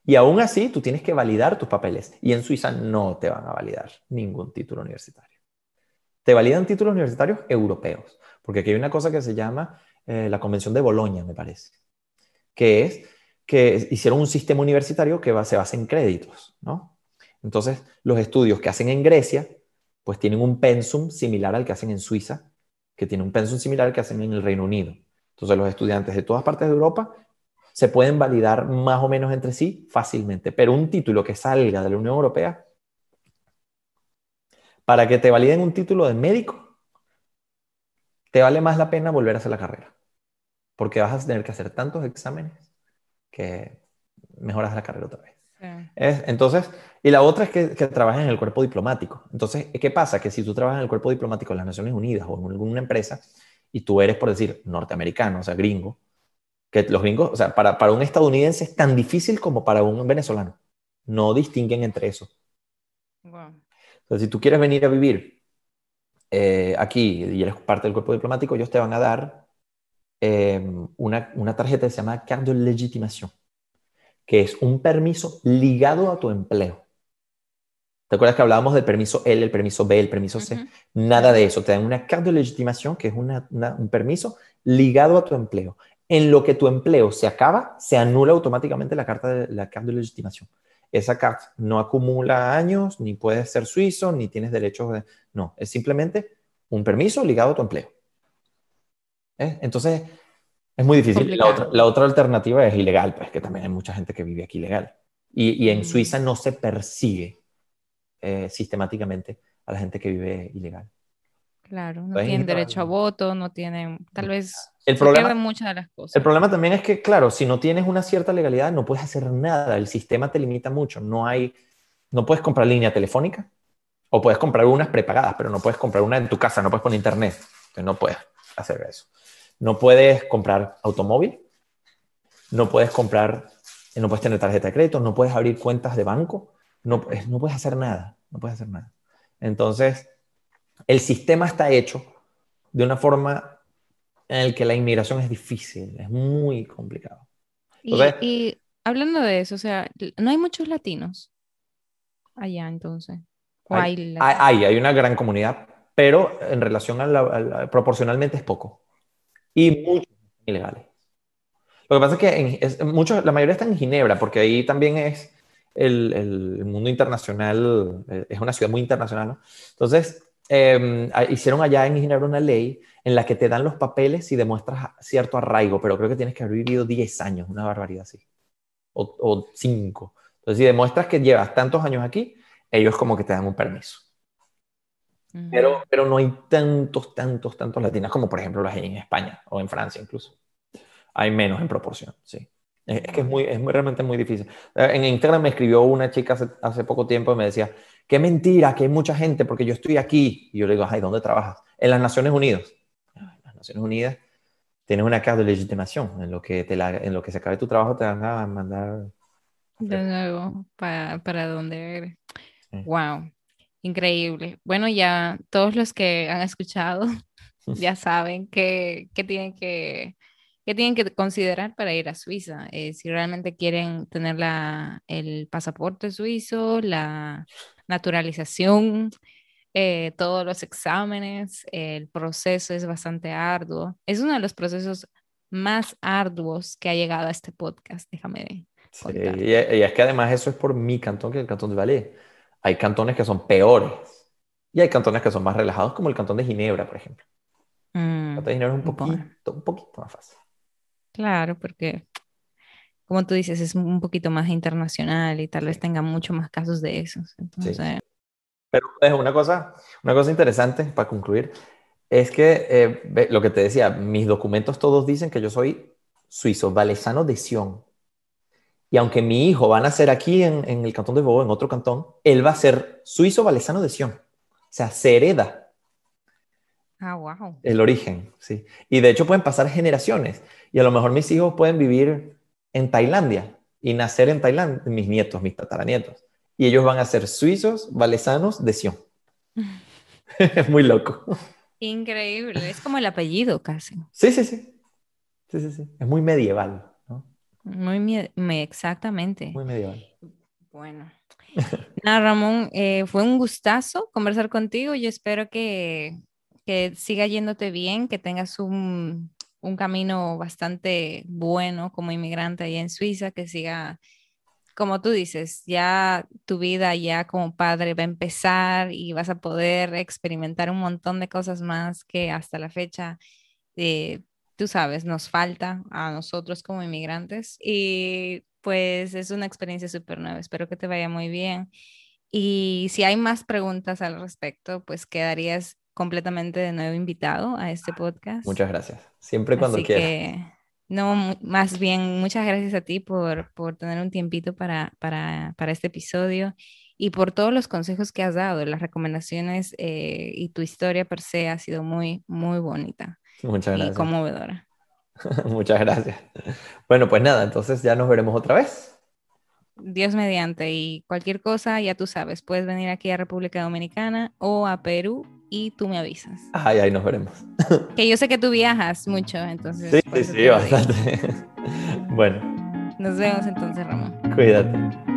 Y aún así, tú tienes que validar tus papeles. Y en Suiza no te van a validar ningún título universitario. Te validan títulos universitarios europeos, porque aquí hay una cosa que se llama eh, la Convención de Bolonia, me parece, que es que hicieron un sistema universitario que se basa en créditos, ¿no? Entonces, los estudios que hacen en Grecia, pues tienen un pensum similar al que hacen en Suiza, que tiene un pensum similar al que hacen en el Reino Unido. Entonces, los estudiantes de todas partes de Europa se pueden validar más o menos entre sí fácilmente, pero un título que salga de la Unión Europea, para que te validen un título de médico, te vale más la pena volver a hacer la carrera, porque vas a tener que hacer tantos exámenes que mejoras la carrera otra vez. entonces, y la otra es que, que trabajes en el cuerpo diplomático. Entonces, ¿qué pasa? Que si tú trabajas en el cuerpo diplomático de las Naciones Unidas o en alguna empresa y tú eres, por decir, norteamericano, o sea, gringo, que los gringos, o sea, para, para un estadounidense es tan difícil como para un venezolano. No distinguen entre eso. Wow. Si tú quieres venir a vivir eh, aquí y eres parte del cuerpo diplomático, ellos te van a dar em, una, una, tarjeta que se llama carte de legitimación, que es un permiso ligado a tu empleo. ¿Te acuerdas que hablábamos del permiso L, el permiso B, el permiso C? Nada de eso. Te dan una carte de legitimación, que es una, un permiso ligado a tu empleo en lo que tu empleo se acaba, se anula automáticamente la carta de, la carta de legitimación. Esa carta no acumula años, ni puedes ser suizo, ni tienes derechos de... No, es simplemente un permiso ligado a tu empleo. ¿Eh? Entonces, es muy difícil. La otra, la otra, alternativa es ilegal, pues que también hay mucha gente que vive aquí ilegal. Y, y en mm. Suiza no se persigue eh, sistemáticamente a la gente que vive ilegal. Claro, no tienen derecho a voto, no tienen, tal vez el problema, muchas de las cosas. El problema también es que, claro, si no tienes una cierta legalidad, no puedes hacer nada. El sistema te limita mucho. No hay, no puedes comprar línea telefónica o puedes comprar unas prepagadas, pero no puedes comprar una en tu casa, no puedes poner internet. Entonces no puedes hacer eso. No puedes comprar automóvil, no puedes comprar, no puedes tener tarjeta de crédito, no puedes abrir cuentas de banco, no, no puedes hacer nada, no puedes hacer nada. Entonces, el sistema está hecho de una forma en el que la inmigración es difícil, es muy complicado. y, hablando de eso, o sea, no hay muchos latinos allá entonces. Hay, hay, una gran comunidad, pero en relación a la, proporcionalmente es poco. Y muchos ilegales. Lo que pasa es que muchos, la mayoría están en Ginebra, porque ahí también es el, el, mundo internacional, eh, es una ciudad muy internacional, ¿no? Entonces, Em, hicieron allá en Ginebra una ley en la que te dan los papeles si demuestras cierto arraigo, pero creo que tienes que haber vivido 10 años, una barbaridad así, o 5. Entonces, si demuestras que llevas tantos años aquí, ellos como que te dan un permiso. pero, pero no hay tantos, tantos, tantos latinos como por ejemplo los hay en España o en Francia incluso. Hay menos en proporción, sí. Es, que es, muy, es muy, realmente muy difícil. Eh, en Instagram me escribió una chica hace, hace poco tiempo y me decía, qué mentira, que hay mucha gente porque yo estoy aquí. Y yo le digo, ay, ¿dónde trabajas? En las Naciones Unidas. Las Naciones Unidas tienes una carta de legitimación. En lo que, te la, en lo que se acabe tu trabajo te van a mandar... De nuevo, para, para donde eres. Wow, increíble. Bueno, ya todos los que han escuchado ya saben que, que tienen que ¿Qué tienen que considerar para ir a Suiza? Eh, si realmente quieren tener la, el pasaporte suizo, la naturalización, eh, todos los exámenes, el proceso es bastante arduo. Es uno de los procesos más arduos que ha llegado a este podcast, déjame sí, y, es que además eso es por mi cantón que el cantón de Valais. Hay cantones que son peores y hay cantones que son más relajados, como el cantón de Ginebra, por ejemplo. el cantón de Ginebra es un poquito, un poquito más fácil. Claro, porque como tú dices, es un poquito más internacional y tal vez tenga mucho más casos de esos. Entonces, Pero es una cosa, una cosa interesante para concluir es que eh, lo que te decía, mis documentos todos dicen que yo soy suizo, valesano de Sion. Y aunque mi hijo va a nacer aquí en, el cantón de Vaud, en otro cantón, él va a ser suizo valesano de Sion. O sea, se hereda. Ah, wow. El origen, sí. Y de hecho pueden pasar generaciones. Y a lo mejor mis hijos pueden vivir en Tailandia y nacer en Tailandia, mis nietos, mis tataranietos. Y ellos van a ser suizos valesanos de Sion. es muy loco. Increíble. Es como el apellido casi. Sí, sí, sí. Sí, sí, sí. Es muy medieval. Muy, exactamente. Muy medieval. Bueno. Nada, Ramón, eh, fue un gustazo conversar contigo. Yo espero que, que siga yéndote bien, que tengas un, un, camino bastante bueno como inmigrante allá en Suiza, que siga, como tú dices, ya tu vida ya como padre va a empezar y vas a poder experimentar un montón de cosas más que hasta la fecha eh, tú sabes, nos falta a nosotros como inmigrantes y pues es una experiencia súper nueva. Espero que te vaya muy bien. Y si hay más preguntas al respecto, pues quedarías completamente de nuevo invitado a este podcast. Muchas gracias. Siempre cuando Así Que, no, más bien, muchas gracias a ti por, por tener un tiempito para, para, para, este episodio y por todos los consejos que has dado, las recomendaciones eh, y tu historia per se ha sido muy, muy bonita. Muchas gracias. Y conmovedora. Muchas gracias. Bueno, pues nada, entonces ya nos veremos otra vez. Dios mediante y cualquier cosa, ya tú sabes, puedes venir aquí a República Dominicana o a Perú y tú me avisas. Ay, ahí nos veremos. Que yo sé que tú viajas mucho, entonces. Sí, sí, sí, bastante. bueno. Nos vemos entonces, Ramón. Cuídate.